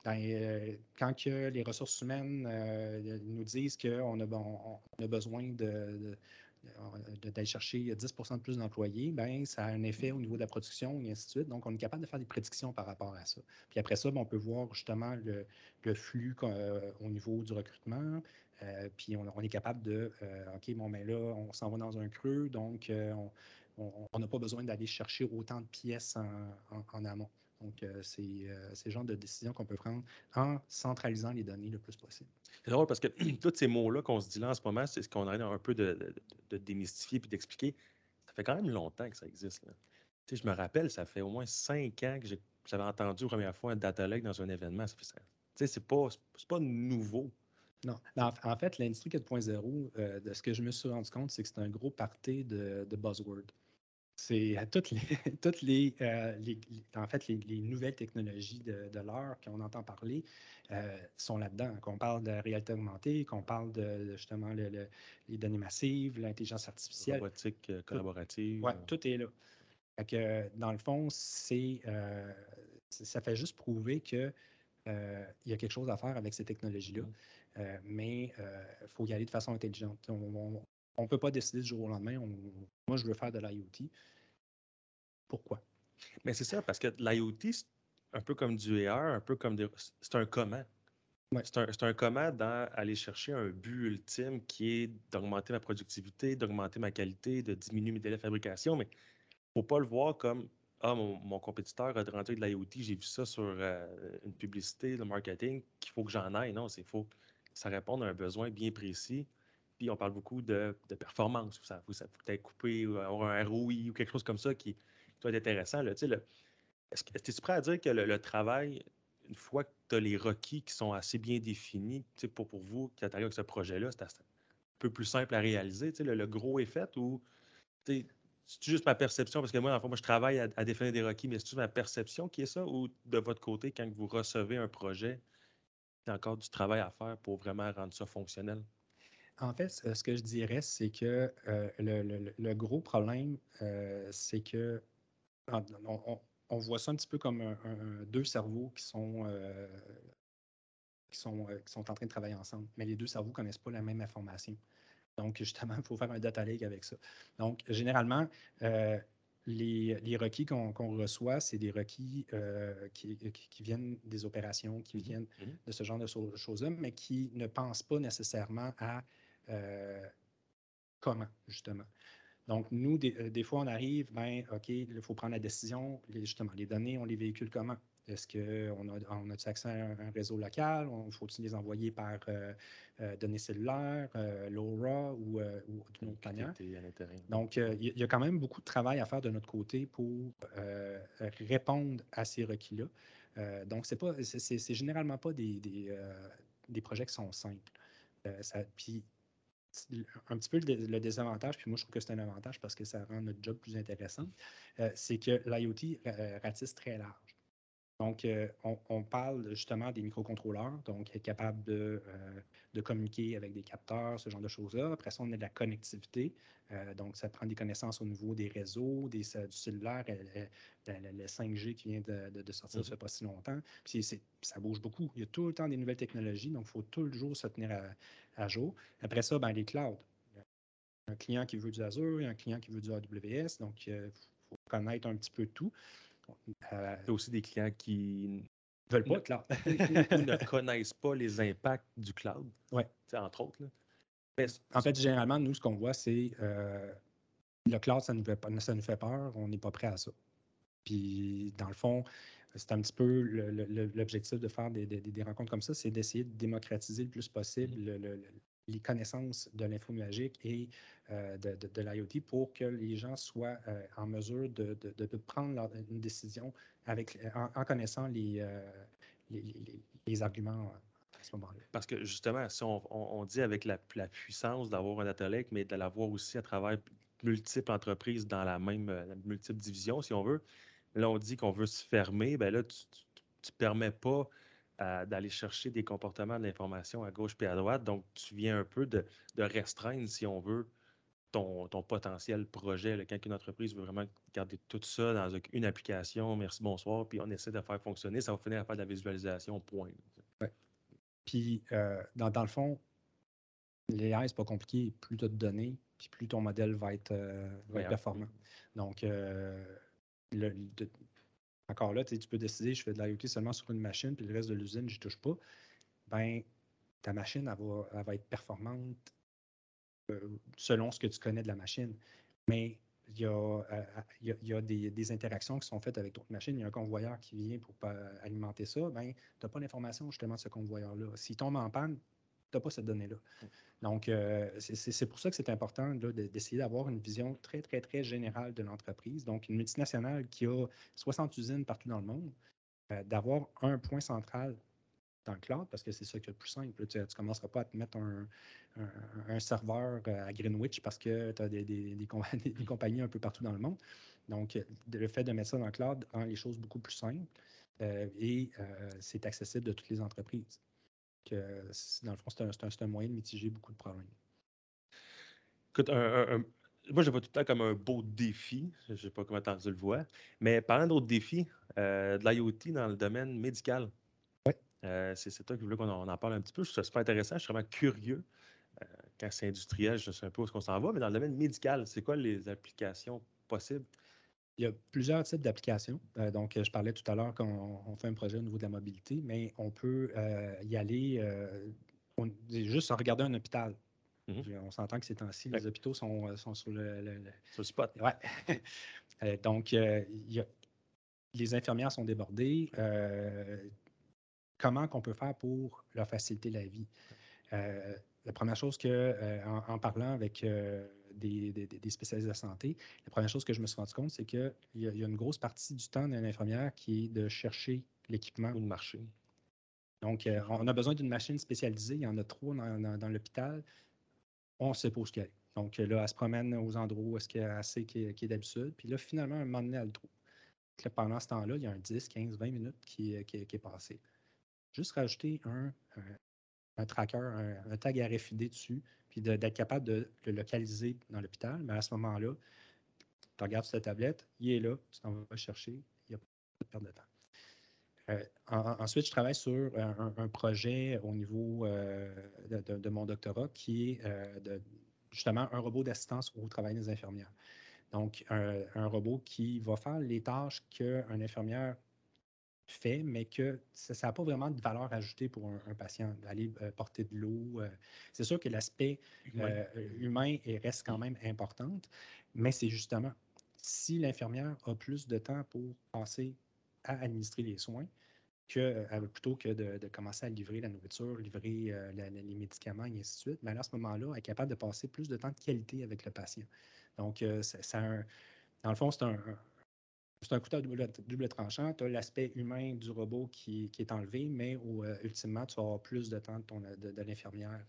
ben, euh, quand que les ressources humaines euh, nous disent qu'on a, a, besoin d'aller chercher 10 de plus d'employés, ben, ça a un effet au niveau de la production et ainsi de suite. Donc, on est capable de faire des prédictions par rapport à ça. Puis après ça, ben, on peut voir justement le, flux euh, au niveau du recrutement. puis on, est capable de, OK, bon, mais là, on s'en va dans un creux, donc on n'a pas besoin d'aller chercher autant de pièces en amont. Donc, euh, c'est euh, le genre de décision qu'on peut prendre en centralisant les données le plus possible. C'est drôle parce que tous ces mots-là qu'on se dit là en ce moment, c'est ce qu'on a un peu de, démystifier puis d'expliquer. Ça fait quand même longtemps que ça existe. Tu sais, je me rappelle, ça fait au moins cinq ans que j'avais entendu la première fois un data lake dans un événement. Ça ça. Tu sais, c'est pas, pas nouveau. Non. En, fait, l'industrie 4.0, euh, de ce que je me suis rendu compte, c'est que c'est un gros party de, de buzzwords. C'est à toutes les, toutes les, euh, en fait, les, nouvelles technologies de, de l'heure qu'on entend parler euh, sont là-dedans. Qu'on parle de réalité augmentée, qu'on parle de, justement les données massives, l'intelligence artificielle. Robotique euh, collaborative. Oui, tout est là. que, dans le fond, c'est, ça fait juste prouver qu'il y a quelque chose à faire avec ces technologies-là. Mmh. mais il faut y aller de façon intelligente. On ne peut pas décider du jour au lendemain. moi, je veux faire de l'IoT. Pourquoi? Mais c'est ça, parce que l'IoT, c'est un peu comme du AR, un peu comme des... C'est un comment. C'est un, un, comment d'aller chercher un but ultime qui est d'augmenter ma productivité, d'augmenter ma qualité, de diminuer mes délais de fabrication, mais il ne faut pas le voir comme Ah, mon, compétiteur a rentré de l'IoT, j'ai vu ça sur euh, une publicité, le marketing, qu'il faut que j'en aille. Non, c'est faux. Ça répond à un besoin bien précis puis on parle beaucoup de, performance. Ça faut, ça faut être coupé ou avoir un ROI ou quelque chose comme ça qui, doit être intéressant. Là. Est-ce que es-tu prêt à dire que le, travail, une fois que tu as les requis qui sont assez bien définis pour, pour vous qui arrivez avec ce projet-là, c'est un peu plus simple à réaliser? Le, le, gros est fait ou c'est juste ma perception? Parce que moi, en fait, moi, je travaille à, définir des requis, mais c'est juste ma perception qui est ça? Ou de votre côté, quand vous recevez un projet, il y a encore du travail à faire pour vraiment rendre ça fonctionnel? En fait, ce que je dirais, c'est que euh, le, gros problème, euh, c'est que on, voit ça un petit peu comme deux cerveaux qui sont, euh, qui, sont, qui sont en train de travailler ensemble, mais les deux cerveaux ne connaissent pas la même information. Donc, justement, il faut faire un data lake avec ça. Donc, généralement, les, requis qu'on reçoit, c'est des requis qui, viennent des opérations, qui mmh viennent mmh de ce genre de choses-là, mais qui ne pensent pas nécessairement à comment, justement. Donc, nous, des, euh, fois, on arrive, ben, OK, il faut prendre la décision. justement, les données, on les véhicule comment? Est-ce qu'on a, on a accès à un, réseau local? Faut-il les envoyer par euh, données cellulaires, LoRa ou, ou d'une autre manière? Donc, il y, a quand même beaucoup de travail à faire de notre côté pour répondre à ces requis-là. donc, c'est pas, c'est, généralement pas des, des, des, projets qui sont simples. ça, puis, un petit peu le, désavantage, puis moi je trouve que c'est un avantage parce que ça rend notre job plus intéressant, euh, c'est que l'IoT euh, ratisse très large. Donc, euh, on, parle justement des microcontrôleurs, donc être capable de, de, communiquer avec des capteurs, ce genre de choses-là. Après ça, on a de la connectivité, donc ça prend des connaissances au niveau des réseaux, des, du cellulaire, le, 5G qui vient de, sortir, ça fait pas si longtemps. Puis ça bouge beaucoup. Il y a tout le temps des nouvelles technologies, donc il faut toujours se tenir à, à jour. Après ça, ben, les clouds. Un client qui veut du Azure, un client qui veut du AWS, donc il euh, faut connaître un petit peu tout. Euh, il y a aussi des clients qui veulent pas de cloud. ou ne connaissent pas les impacts du cloud. Oui. Entre autres. en fait, généralement, nous, ce qu'on voit, c'est euh, le cloud, ça nous, fait, ça nous fait peur, on n'est pas prêt à ça. Puis, dans le fond, c'est un petit peu l'objectif de faire des, rencontres comme ça, c'est d'essayer de démocratiser le plus possible mmh. Les connaissances de l'info nuagique et euh, de, l'IoT pour que les gens soient euh, en mesure de, prendre une décision avec, en, connaissant les, euh, les, arguments ce moment-là. Parce que justement, si on, dit avec la, puissance d'avoir un data lake, mais de l'avoir aussi à travers multiples entreprises dans la même euh, multiple division, si on veut, là, on dit qu'on veut se fermer, ben là, tu ne permets pas euh, d'aller chercher des comportements d'information à gauche et à droite. Donc, tu viens un peu de, restreindre, si on veut, ton, potentiel projet. Quand une entreprise veut vraiment garder tout ça dans une application, merci, bonsoir, puis on essaie de faire fonctionner, ça va finir à faire de la visualisation, point. Puis, euh, dans, le fond, l'AI, c'est pas compliqué. Plus tu as de données, puis plus ton modèle va être, euh, performant. Donc, euh, encore là, tu peux décider, je fais de l'IoT seulement sur une machine, puis le reste de l'usine, je n'y touche pas. Ben, ta machine, elle va, être performante selon ce que tu connais de la machine. Mais il y a, des, interactions qui sont faites avec d'autres machines. Il y a un convoyeur qui vient pour alimenter ça. Ben, tu n'as pas l'information justement de ce convoyeur-là. S'il tombe en panne, n'as pas cette donnée-là. Mm. Donc, euh, c'est pour ça que c'est important d'essayer d'avoir une vision très, très, très générale de l'entreprise. Donc, une multinationale qui a 60 usines partout dans le monde, euh, d'avoir un point central dans le cloud, parce que c'est ça qui est le plus simple. Tu ne commenceras pas à te mettre un, serveur euh, à Greenwich parce que tu as des, des, compagnies un peu partout dans le monde. Donc, le fait de mettre ça dans le cloud rend les choses beaucoup plus simples et c'est accessible de toutes les entreprises dans le fond, c'est un, moyen de mitiger beaucoup de problèmes. Écoute, moi, je vois tout le temps comme un beau défi. Je ne sais pas comment tu le vois. Mais parlant d'autres défis, euh, de l'IoT dans le domaine médical. Oui. Euh, c'est toi qui voulais qu'on en, parle un petit peu. Je trouve ça super intéressant. Je suis vraiment curieux. Euh, quand c'est industriel, je ne sais un peu où on s'en va. Mais dans le domaine médical, c'est quoi les applications possibles? Il y a plusieurs types d'applications. Euh, donc, je parlais tout à l'heure qu'on fait un projet au niveau de la mobilité, mais on peut euh, y aller euh, juste en regardant un hôpital. Mm-hmm. On s'entend que ces temps-ci, les hôpitaux sont, sur le, spot. Ouais. donc, les infirmières sont débordées. comment qu'on peut faire pour leur faciliter la vie? la première chose que, en, parlant avec des, spécialistes de santé, la première chose que je me suis rendu compte, c'est qu'il y, a une grosse partie du temps d'une infirmière qui est de chercher l'équipement. Ou de marcher. Donc, euh, on a besoin d'une machine spécialisée. Il y en a trop dans, l'hôpital. On ne sait pas où est. Donc, là, elle se promène aux endroits où est-ce y a assez qui est, d'habitude. Puis là, finalement, un moment donné, elle le trouve. pendant ce temps-là, il y a un 10, 15, 20 minutes qui, est passé. Juste rajouter un, un, tracker, un, un, tag RFID dessus, puis d'être capable de le localiser dans l'hôpital. Mais à ce moment-là, tu regardes sur ta tablette, il est là, tu t'en vas chercher, il n'y a pas de perte de temps. Euh, ensuite, je travaille sur un, projet au niveau euh, de, mon doctorat qui est euh, justement un robot d'assistance au travail des infirmières. Donc, un, un, robot qui va faire les tâches qu'une infirmière fait, mais que ça n'a pas vraiment de valeur ajoutée pour un, patient, d'aller euh, porter de l'eau. Euh. c'est sûr que l'aspect humain. Euh, reste quand même importante, mais c'est justement si l'infirmière a plus de temps pour penser à administrer les soins, que, plutôt que de, commencer à livrer la nourriture, livrer les médicaments, et ainsi de suite, mais à ce moment-là, elle est capable de passer plus de temps de qualité avec le patient. Donc, ça, dans le fond, c'est un, c'est un couteau à double, tranchant. Tu as l'aspect humain du robot qui, est enlevé, mais euh, ultimement, tu vas avoir plus de temps de, de, l'infirmière.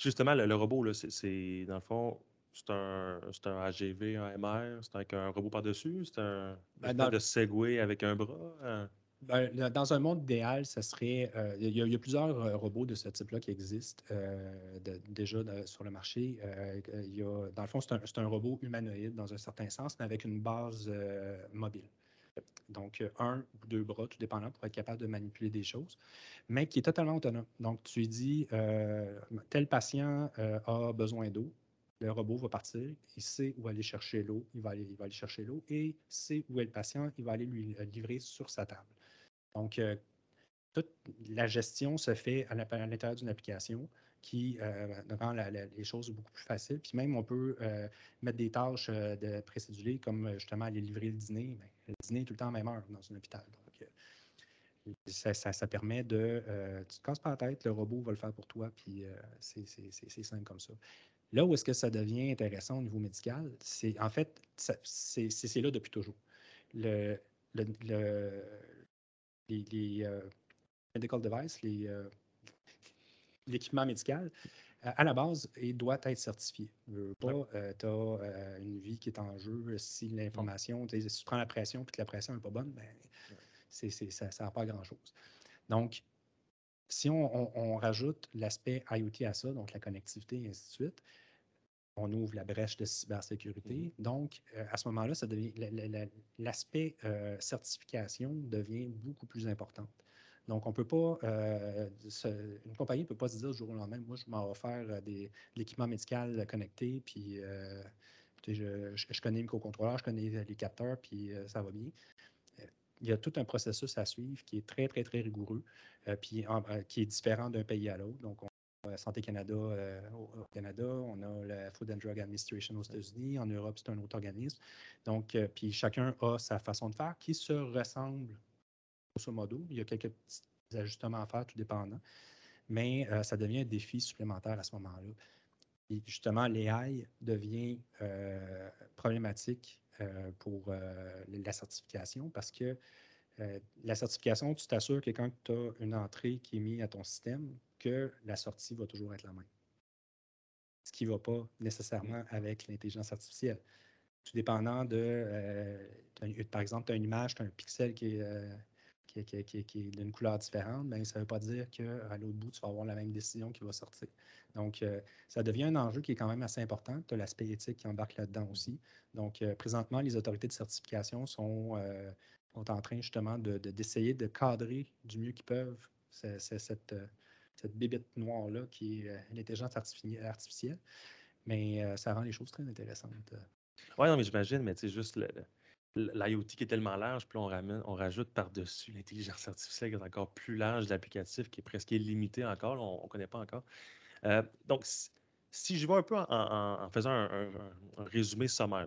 justement, le, robot, c'est dans le fond, c'est un, un, AGV, un MR, c'est avec un robot par-dessus, c'est un ben, de Segway avec un bras. Dans un monde idéal, ça serait. Euh, il y, a plusieurs euh, robots de ce type-là qui existent euh, déjà sur le marché. y a, dans le fond, c'est un, robot humanoïde dans un certain sens, mais avec une base mobile. Donc, un ou deux bras, tout dépendant, pour être capable de manipuler des choses, mais qui est totalement autonome. Donc, tu dis tel patient a besoin d'eau, le robot va partir, il sait où aller chercher l'eau, il il va aller chercher l'eau et sait où est le patient, il va aller lui livrer sur sa table. Donc, euh, toute la gestion se fait à l'intérieur d'une application qui euh, rend les choses beaucoup plus faciles. Puis même, on peut euh, mettre des tâches de précédulées, comme justement aller livrer le dîner. Ben, le dîner est tout le temps à même heure dans un hôpital. Donc, ça, permet de... tu te casses pas la tête, le robot va le faire pour toi, puis c'est simple comme ça. Là où est-ce que ça devient intéressant au niveau médical, c'est en fait, c'est là depuis toujours. le, euh, medical device, l'équipement médical, à la base, il doit être certifié. tu as une vie qui est en jeu. Si l'information, si tu prends la pression et que la pression n'est pas bonne, ben, ça ne sert pas à grand-chose. Donc, si on, rajoute l'aspect IoT à ça, donc la connectivité et ainsi de suite, on ouvre la brèche de cybersécurité. Mmh donc, à ce moment-là, l'aspect certification devient beaucoup plus important. Donc, on peut pas, une compagnie ne peut pas se dire du jour au lendemain, moi, je m'en vais faire de l'équipement médical connecté, puis je, connais les microcontrôleurs, je connais les capteurs, puis ça va bien. Il y a tout un processus à suivre qui est très, très, très rigoureux, puis qui est différent d'un pays à l'autre. Donc, on Santé Canada au Canada, on a la Food and Drug Administration aux États-Unis, en Europe, c'est un autre organisme. Donc, puis chacun a sa façon de faire qui se ressemble grosso modo. Il y a quelques petits ajustements à faire, tout dépendant. Mais ça devient un défi supplémentaire à ce moment-là. Et justement, l'AI devient problématique pour la certification parce que la certification, tu t'assures que quand tu as une entrée qui est mise à ton système, la sortie va toujours être la même. Ce qui ne va pas nécessairement avec l'intelligence artificielle. Tout dépendant de, par exemple, tu as une image, tu as un pixel qui est qui, est d'une couleur différente, ben, ça ne veut pas dire qu'à l'autre bout, tu vas avoir la même décision qui va sortir. Donc, euh, ça devient un enjeu qui est quand même assez important. Tu as l'aspect éthique qui embarque là-dedans aussi. Donc, euh, présentement, les autorités de certification sont, euh, sont en train justement d'essayer de, de, cadrer du mieux qu'ils peuvent cette, cette bébête noire-là qui est l'intelligence artificielle. Mais ça rend les choses très intéressantes. Oui, non, mais j'imagine, mais tu sais, juste l'IoT qui est tellement large, puis on, ramène, rajoute par-dessus l'intelligence artificielle qui est encore plus large, l'applicatif qui est presque illimité encore, on ne connaît pas encore. Euh, donc, si, je vais un peu en, faisant un, résumé sommaire,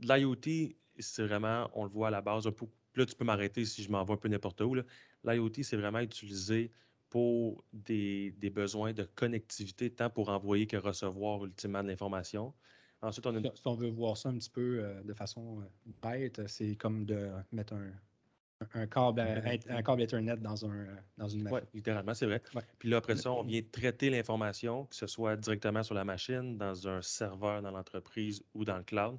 l'IoT, c'est vraiment, on le voit à la base, un peu, là tu peux m'arrêter si je m'en vais un peu n'importe où, l'IoT, c'est vraiment utilisé pour des, des, besoins de connectivité, tant pour envoyer que recevoir ultimement de l'information. Ensuite, on a... Si on veut voir ça un petit peu euh, de façon euh, bête, c'est comme de mettre un, un câble, un câble Ethernet dans, un, dans une machine. Oui, littéralement, c'est vrai. Puis là, après ça, on vient traiter l'information, que ce soit directement sur la machine, dans un serveur dans l'entreprise ou dans le cloud,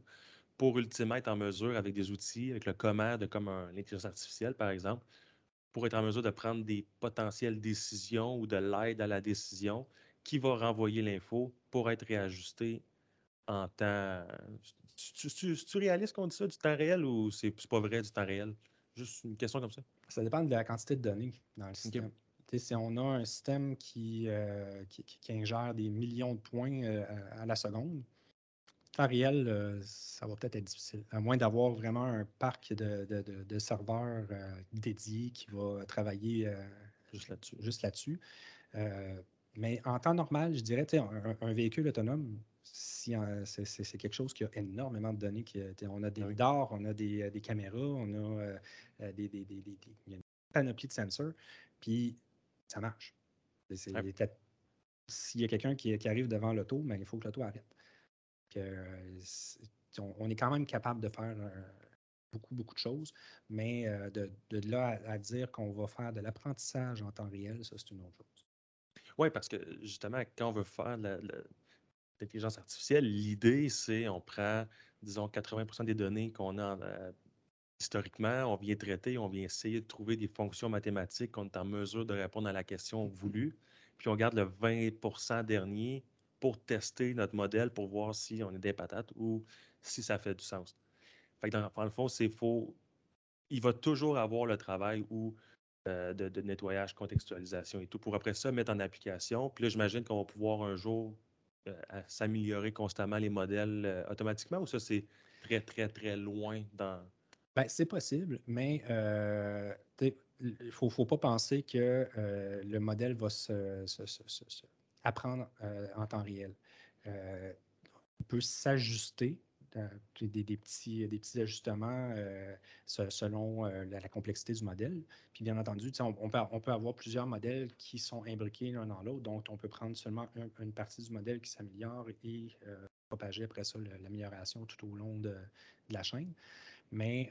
pour ultimement être en mesure, avec des outils, avec le commande, comme l'intelligence artificielle, par exemple, pour être en mesure de prendre des potentielles décisions ou de l'aide à la décision qui va renvoyer l'info pour être réajustée en temps. Tu, tu, tu, réalises qu'on dit ça du temps réel ou c'est pas vrai du temps réel? Juste une question comme ça. Ça dépend de la quantité de données dans le système. Si on a un système qui, euh, qui, ingère des millions de points euh, à la seconde, temps réel, euh, ça va peut-être être difficile. À moins d'avoir vraiment un parc de, de, de, serveurs dédiés qui va travailler juste là-dessus. Juste là-dessus. mais en temps normal, je dirais, un, un véhicule autonome, si, c'est quelque chose qui a énormément de données. Qui, on a des ah radars, on a des, euh, des, caméras, on a euh, euh, des, une panoplie de sensors, puis ça marche. S'il y a quelqu'un qui, qui, arrive devant l'auto, ben, il faut que l'auto arrête. On, est quand même capable de faire beaucoup, beaucoup de choses, mais de, de, là à, dire qu'on va faire de l'apprentissage en temps réel, ça, c'est une autre chose. Oui, parce que justement, quand on veut faire l'intelligence artificielle, l'idée, c'est on prend, disons, 80% des données qu'on a euh, historiquement, on vient traiter, on vient essayer de trouver des fonctions mathématiques qu'on est en mesure de répondre à la question voulue, puis on garde le 20% dernier pour tester notre modèle pour voir si on est des patates ou si ça fait du sens. Fait que dans, le fond, c'est faux. Il va toujours avoir le travail ou euh, de, nettoyage, contextualisation et tout, pour après ça mettre en application. Puis là, j'imagine qu'on va pouvoir un jour euh, s'améliorer constamment les modèles euh, automatiquement ou ça, c'est très, très, très loin dans. Ben, c'est possible, mais il ne faut, faut, pas penser que le modèle va se, apprendre en temps réel. il peut s'ajuster des, des, petits, ajustements euh, selon euh, la, complexité du modèle. Puis bien entendu, on, on, peut, on avoir plusieurs modèles qui sont imbriqués l'un dans l'autre, donc on peut prendre seulement une partie du modèle qui s'améliore et euh, propager après ça l'amélioration tout au long de, la chaîne. Mais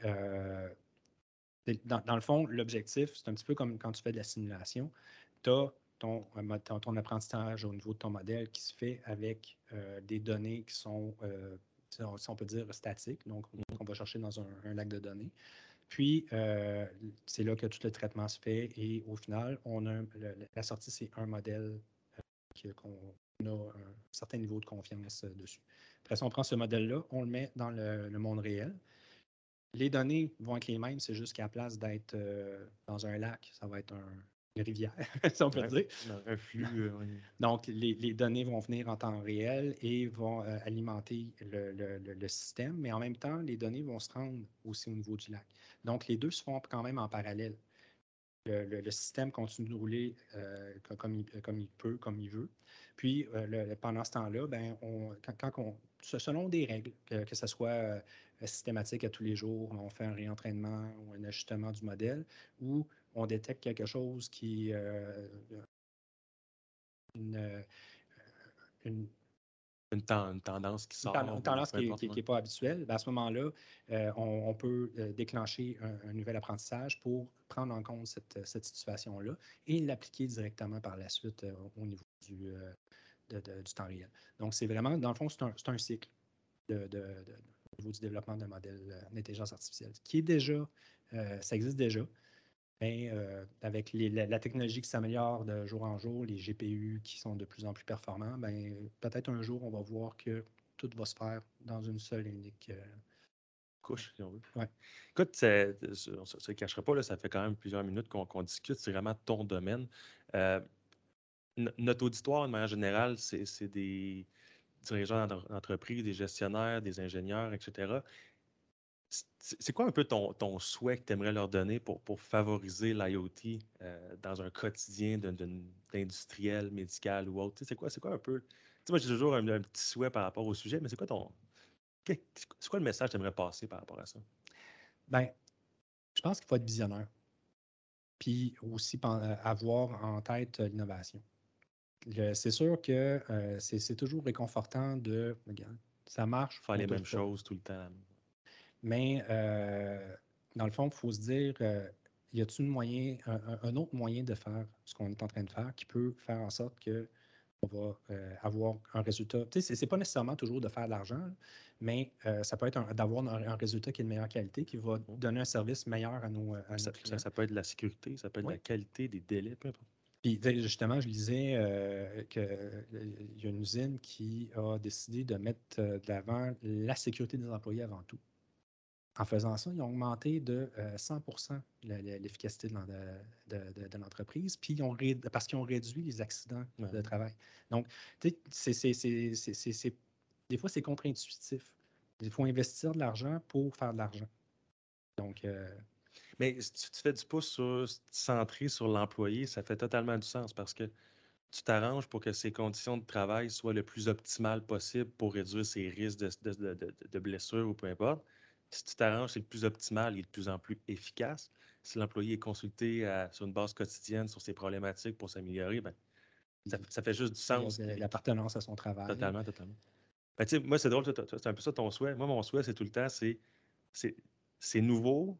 Dans, le fond, l'objectif, c'est un petit peu comme quand tu fais de la simulation. Tu ton, ton, apprentissage au niveau de ton modèle qui se fait avec des données qui sont, si on peut dire, statiques. Donc, mmh. on va chercher dans un, lac de données. Puis, c'est là que tout le traitement se fait et au final, on a la sortie, c'est un modèle qu'on a un certain niveau de confiance dessus. Après ça, on prend ce modèle-là, on le met dans le, monde réel. Les données vont être les mêmes, c'est juste qu'à la place d'être dans un lac, ça va être une rivière, si on peut dire. Un flux. Euh, Donc, les, données vont venir en temps réel et vont alimenter le, système, mais en même temps, les données vont se rendre aussi au niveau du lac. Donc, les deux se font quand même en parallèle. Le, système continue de rouler comme, il, comme, il, peut, comme il veut. Puis, euh, pendant ce temps-là, ben, on, quand, on, selon des règles, que, ce soit euh, systématique à tous les jours, on fait un réentraînement ou un ajustement du modèle, ou on détecte quelque chose qui. Euh, une, une, une, tendance qui sort. Une, tendance qui n'est pas habituelle. Ben, à ce moment-là, on, peut déclencher un, nouvel apprentissage pour prendre en compte cette, cette situation-là et l'appliquer directement par la suite au niveau du, du temps réel. Donc, c'est vraiment, dans le fond, c'est un, un, cycle de, au niveau du développement d'un modèle euh, d'intelligence artificielle, qui est déjà, euh, ça existe déjà, mais euh, avec la, technologie qui s'améliore de jour en jour, les GPU qui sont de plus en plus performants, ben, peut-être un jour, on va voir que tout va se faire dans une seule et unique couche, si on veut. Ouais. Écoute, on ne se, cachera pas, là, ça fait quand même plusieurs minutes qu'on discute, c'est vraiment ton domaine notre auditoire, de manière générale, c'est des dirigeants d'entreprise, des gestionnaires, des ingénieurs, etc. C'est quoi un peu ton, ton souhait que tu aimerais leur donner pour, pour favoriser l'IoT euh, dans un quotidien d'industriel, médical ou autre? C'est quoi, quoi un peu. moi, j'ai toujours un, petit souhait par rapport au sujet, mais c'est quoi ton. C'est quoi le message que tu aimerais passer par rapport à ça? Bien, je pense qu'il faut être visionnaire. Puis aussi avoir en tête l'innovation c'est sûr que euh, c'est toujours réconfortant de. Regarde, ça marche. Faire les mêmes choses tout le temps. Mais euh, dans le fond, il faut se dire euh, y a-t-il moyen, un, autre moyen de faire ce qu'on est en train de faire qui peut faire en sorte que on va avoir un résultat? Tu sais, c'est pas nécessairement toujours de faire de l'argent, mais ça peut être d'avoir un, résultat qui est de meilleure qualité, qui va mmh. donner un service meilleur à nos, à ça, clients. Ça, peut être de la sécurité, ça peut être de la qualité, des délais, peu importe. Puis justement, je lisais euh, qu'il euh, y a une usine qui a décidé de mettre euh, de l'avant la sécurité des employés avant tout. En faisant ça, ils ont augmenté de 100 l'efficacité de, l'entreprise, puis ont parce qu'ils ont réduit les accidents de travail. Donc, c'est, des fois, c'est contre-intuitif. Il faut investir de l'argent pour faire de l'argent. Donc, mais si tu fais du pouce sur, centré sur l'employé, ça fait totalement du sens parce que tu t'arranges pour que ses conditions de travail soient le plus optimales possible pour réduire ses risques de, blessures ou peu importe. Si tu t'arranges, c'est le plus optimal, est de plus en plus efficace. Si l'employé est consulté sur une base quotidienne sur ses problématiques pour s'améliorer, ben, ça, fait juste du sens. L'appartenance à son travail. Totalement, totalement. Ben, moi, c'est drôle, c'est un peu ça ton souhait. Moi, mon souhait, c'est tout le temps, c'est nouveau,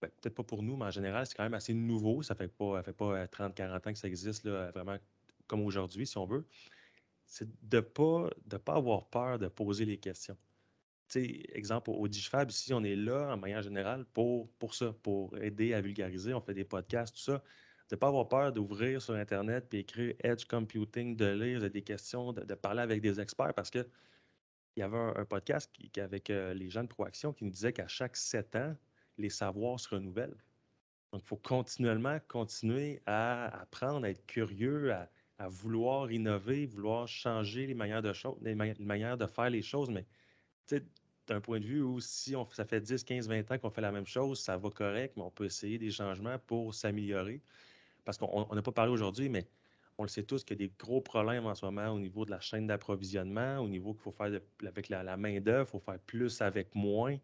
ben, peut-être pas pour nous, mais en général, c'est quand même assez nouveau. Ça fait pas, fait pas 30, euh, 40 ans que ça existe là, vraiment comme aujourd'hui, si on veut. C'est de ne pas, de pas avoir peur de poser les questions. Exemple, au DigiFab, ici, on est là, en manière générale, pour, pour ça, pour aider à vulgariser. On fait des podcasts, tout ça. De ne pas avoir peur d'ouvrir sur Internet puis écrire Edge Computing, de lire des questions, de, parler avec des experts parce que il y avait un, podcast avec euh, les gens de Proaction qui nous disait qu'à chaque sept ans, les savoirs se renouvellent. Donc, il faut continuellement continuer à apprendre, à être curieux, à, vouloir innover, vouloir changer les manières de, les, manières de faire les choses. Mais d'un point de vue où si on, ça fait 10, 15, 20 ans qu'on fait la même chose, ça va correct, mais on peut essayer des changements pour s'améliorer. Parce qu'on n'a pas parlé aujourd'hui, mais on le sait tous qu'il y a des gros problèmes en ce moment au niveau de la chaîne d'approvisionnement, au niveau qu'il faut faire avec la, la main-d'œuvre, il faut faire plus avec moins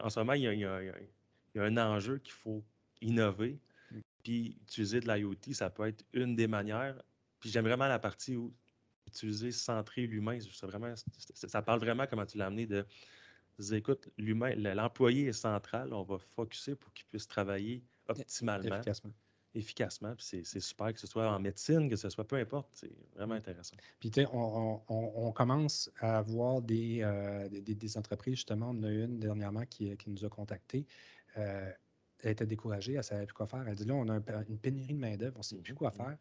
en ce moment, il y, a, un enjeu qu'il faut innover. Mm. Puis utiliser de l'IoT, ça peut être une des manières. Puis j'aime vraiment la partie où utiliser centrer l'humain. Vraiment, ça parle vraiment, comment tu l'as amené, de écoute, l'humain, l'employé est central, on va focuser pour qu'il puisse travailler optimalement. Efficacement. Efficacement. Puis c'est super que ce soit en médecine, que ce soit peu importe. C'est vraiment mm. intéressant. Puis tu sais, on, on, commence à avoir des, euh, des, des, entreprises, justement, on en a une dernièrement qui, qui nous a contactés. Euh, elle était découragée, elle ne savait plus quoi faire. Elle dit là, on a une pénurie de main-d'œuvre, on ne sait plus quoi mm-hmm. faire.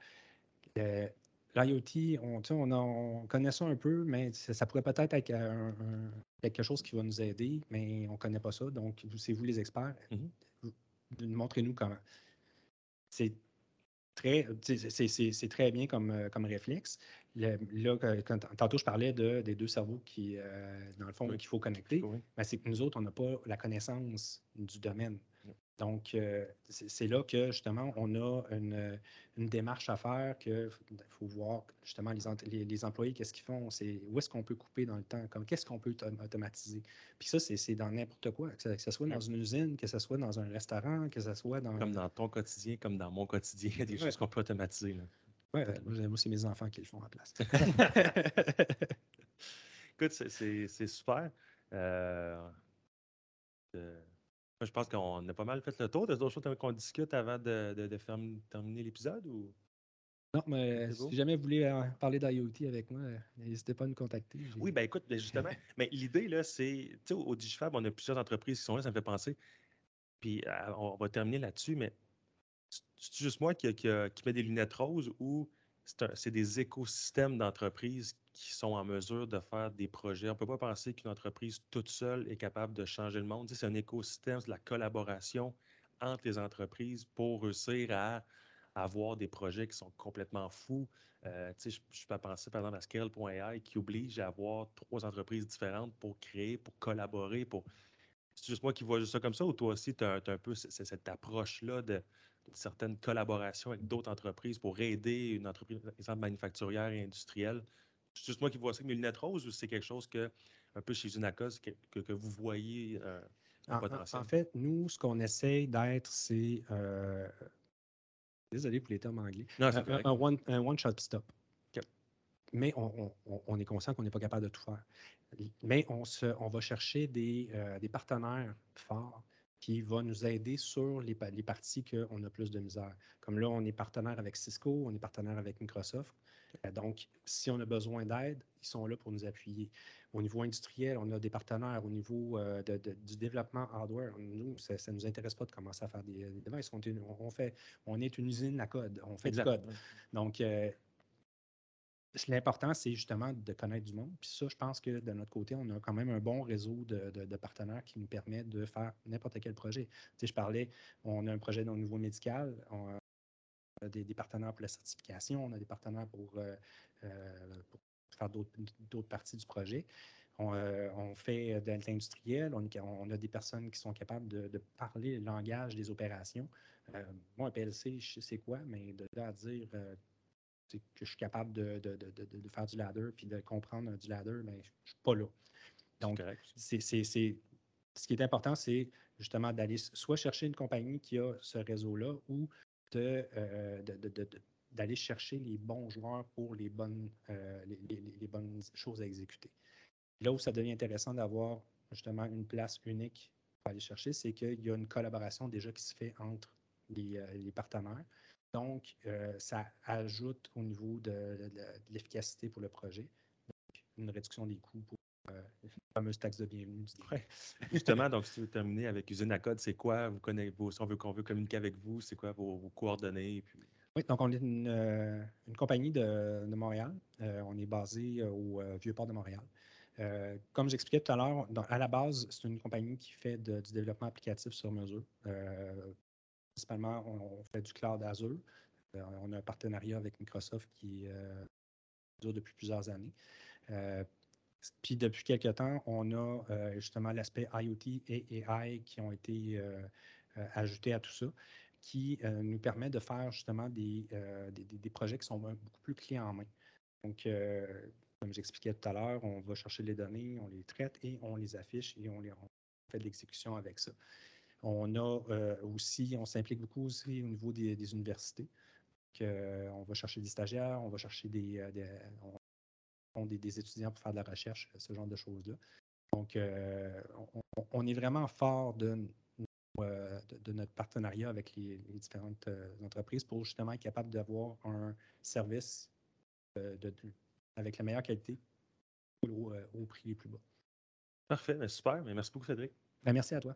Euh, L'IoT, on, on, on, connaît ça un peu, mais ça, pourrait peut-être être quelque chose qui va nous aider, mais on ne connaît pas ça. Donc, c'est vous les experts. Mm-hmm. Montrez-nous comment. C'est très, c'est très bien comme, euh, comme réflexe. là, quand, tantôt, je parlais de, des deux cerveaux qui, euh, dans le fond, qu'il faut connecter. Mais c'est que nous autres, on n'a pas la connaissance du domaine. Donc, euh, c'est là que justement, on a une, démarche à faire que faut voir justement les, les, employés, qu'est-ce qu'ils font, c'est où est-ce qu'on peut couper dans le temps, qu'est-ce qu'on peut automatiser. Puis ça, c'est dans n'importe quoi, que ce, soit dans une usine, que ce soit dans un restaurant, que ce soit dans... Comme dans ton quotidien, comme dans mon quotidien, il y a des choses qu'on peut automatiser. Oui, moi, c'est mes enfants qui le font à place. Écoute, c'est super. Euh, euh je pense qu'on a pas mal fait le tour. T'as d'autres choses qu'on discute avant de, de, terminer l'épisode ou? Non, mais si jamais vous voulez euh, parler d'IoT avec moi, n'hésitez pas à nous contacter. Oui, ben écoute, ben, justement, mais l'idée, là, c'est, tu sais, au DigiFab, on a plusieurs entreprises qui sont là, ça me fait penser. Puis euh, on va terminer là-dessus, mais c'est juste moi qui, qui, qui met des lunettes roses ou c'est des écosystèmes d'entreprises qui sont en mesure de faire des projets. On ne peut pas penser qu'une entreprise toute seule est capable de changer le monde. c'est un écosystème, c'est la collaboration entre les entreprises pour réussir à avoir des projets qui sont complètement fous. Euh, je, je peux penser par exemple à Scale.ai qui oblige à avoir trois entreprises différentes pour créer, pour collaborer, pour. C'est juste moi qui vois ça comme ça ou toi aussi, tu as, un peu cette approche-là de une certaine collaboration avec d'autres entreprises pour aider une entreprise, par exemple, manufacturière et industrielle. C'est juste moi qui vois ça avec mes lunettes roses ou c'est quelque chose que, un peu chez Unacos, que, que, vous voyez euh, en, potentiel? En, fait, nous, ce qu'on essaie d'être, c'est. Euh, désolé pour les termes anglais. Non, un, one, un one-shot stop. Mais on, on, on, est conscient qu'on n'est pas capable de tout faire. Mais on, se, on va chercher des, euh, des partenaires forts qui va nous aider sur les, les parties qu'on a plus de misère. Comme là, on est partenaire avec Cisco, on est partenaire avec Microsoft. Euh, donc, si on a besoin d'aide, ils sont là pour nous appuyer. Au niveau industriel, on a des partenaires. Au niveau euh, du développement hardware, nous, ça ne nous intéresse pas de commencer à faire des, devices. On, on, fait, on est une usine à code. On fait du code. Donc, euh, l'important, c'est justement de connaître du monde. Puis ça, je pense que de notre côté, on a quand même un bon réseau de, partenaires qui nous permet de faire n'importe quel projet. Tu sais, je parlais, on a un projet au niveau médical, on a des, partenaires pour la certification, on a des partenaires pour, euh, euh, faire d'autres parties du projet. On, euh, fait de l'industriel, on, a des personnes qui sont capables de, parler le langage des opérations. moi, un PLC, je sais quoi, mais de là à dire que je suis capable de, de, de, de, faire du ladder puis de comprendre du ladder, mais je ne suis pas là. Donc, c'est, ce qui est important, c'est justement d'aller soit chercher une compagnie qui a ce réseau-là ou euh, d'aller chercher les bons joueurs pour les bonnes, euh, les, les, bonnes choses à exécuter. Là où ça devient intéressant d'avoir justement une place unique pour aller chercher, c'est qu'il y a une collaboration déjà qui se fait entre les, euh, les partenaires. Donc, euh, ça ajoute au niveau de, l'efficacité pour le projet. Donc, une réduction des coûts pour euh, la fameuse taxe de bienvenue. Justement, donc, si vous terminez avec Usine à code, c'est quoi, vous connaissez, si on veut, qu'on veut communiquer avec vous, c'est quoi vos, coordonnées? Puis... Oui, donc on est une, euh, compagnie de, Montréal. on est basé au Vieux-Port de Montréal. comme j'expliquais tout à l'heure, à la base, c'est une compagnie qui fait du développement applicatif sur mesure. Principalement, on, fait du cloud Azure. Euh, on a un partenariat avec Microsoft qui euh, dure depuis plusieurs années. Euh, puis depuis quelques temps, on a justement l'aspect IoT et AI qui ont été ajoutés à tout ça, qui nous permet de faire justement des, projets qui sont beaucoup plus clés en main. Donc, comme j'expliquais tout à l'heure, on va chercher les données, on les traite et on les affiche et on, les, fait de l'exécution avec ça. On a euh, aussi, on s'implique beaucoup aussi au niveau des, universités. Euh, on va chercher des stagiaires, on va chercher euh, des, étudiants pour faire de la recherche, ce genre de choses-là. Donc, on, est vraiment fort de, notre partenariat avec les, différentes entreprises pour justement être capable d'avoir un service avec la meilleure qualité au, prix les plus bas. Parfait, ben, super. Mais merci beaucoup, Cédric. Ben, merci à toi.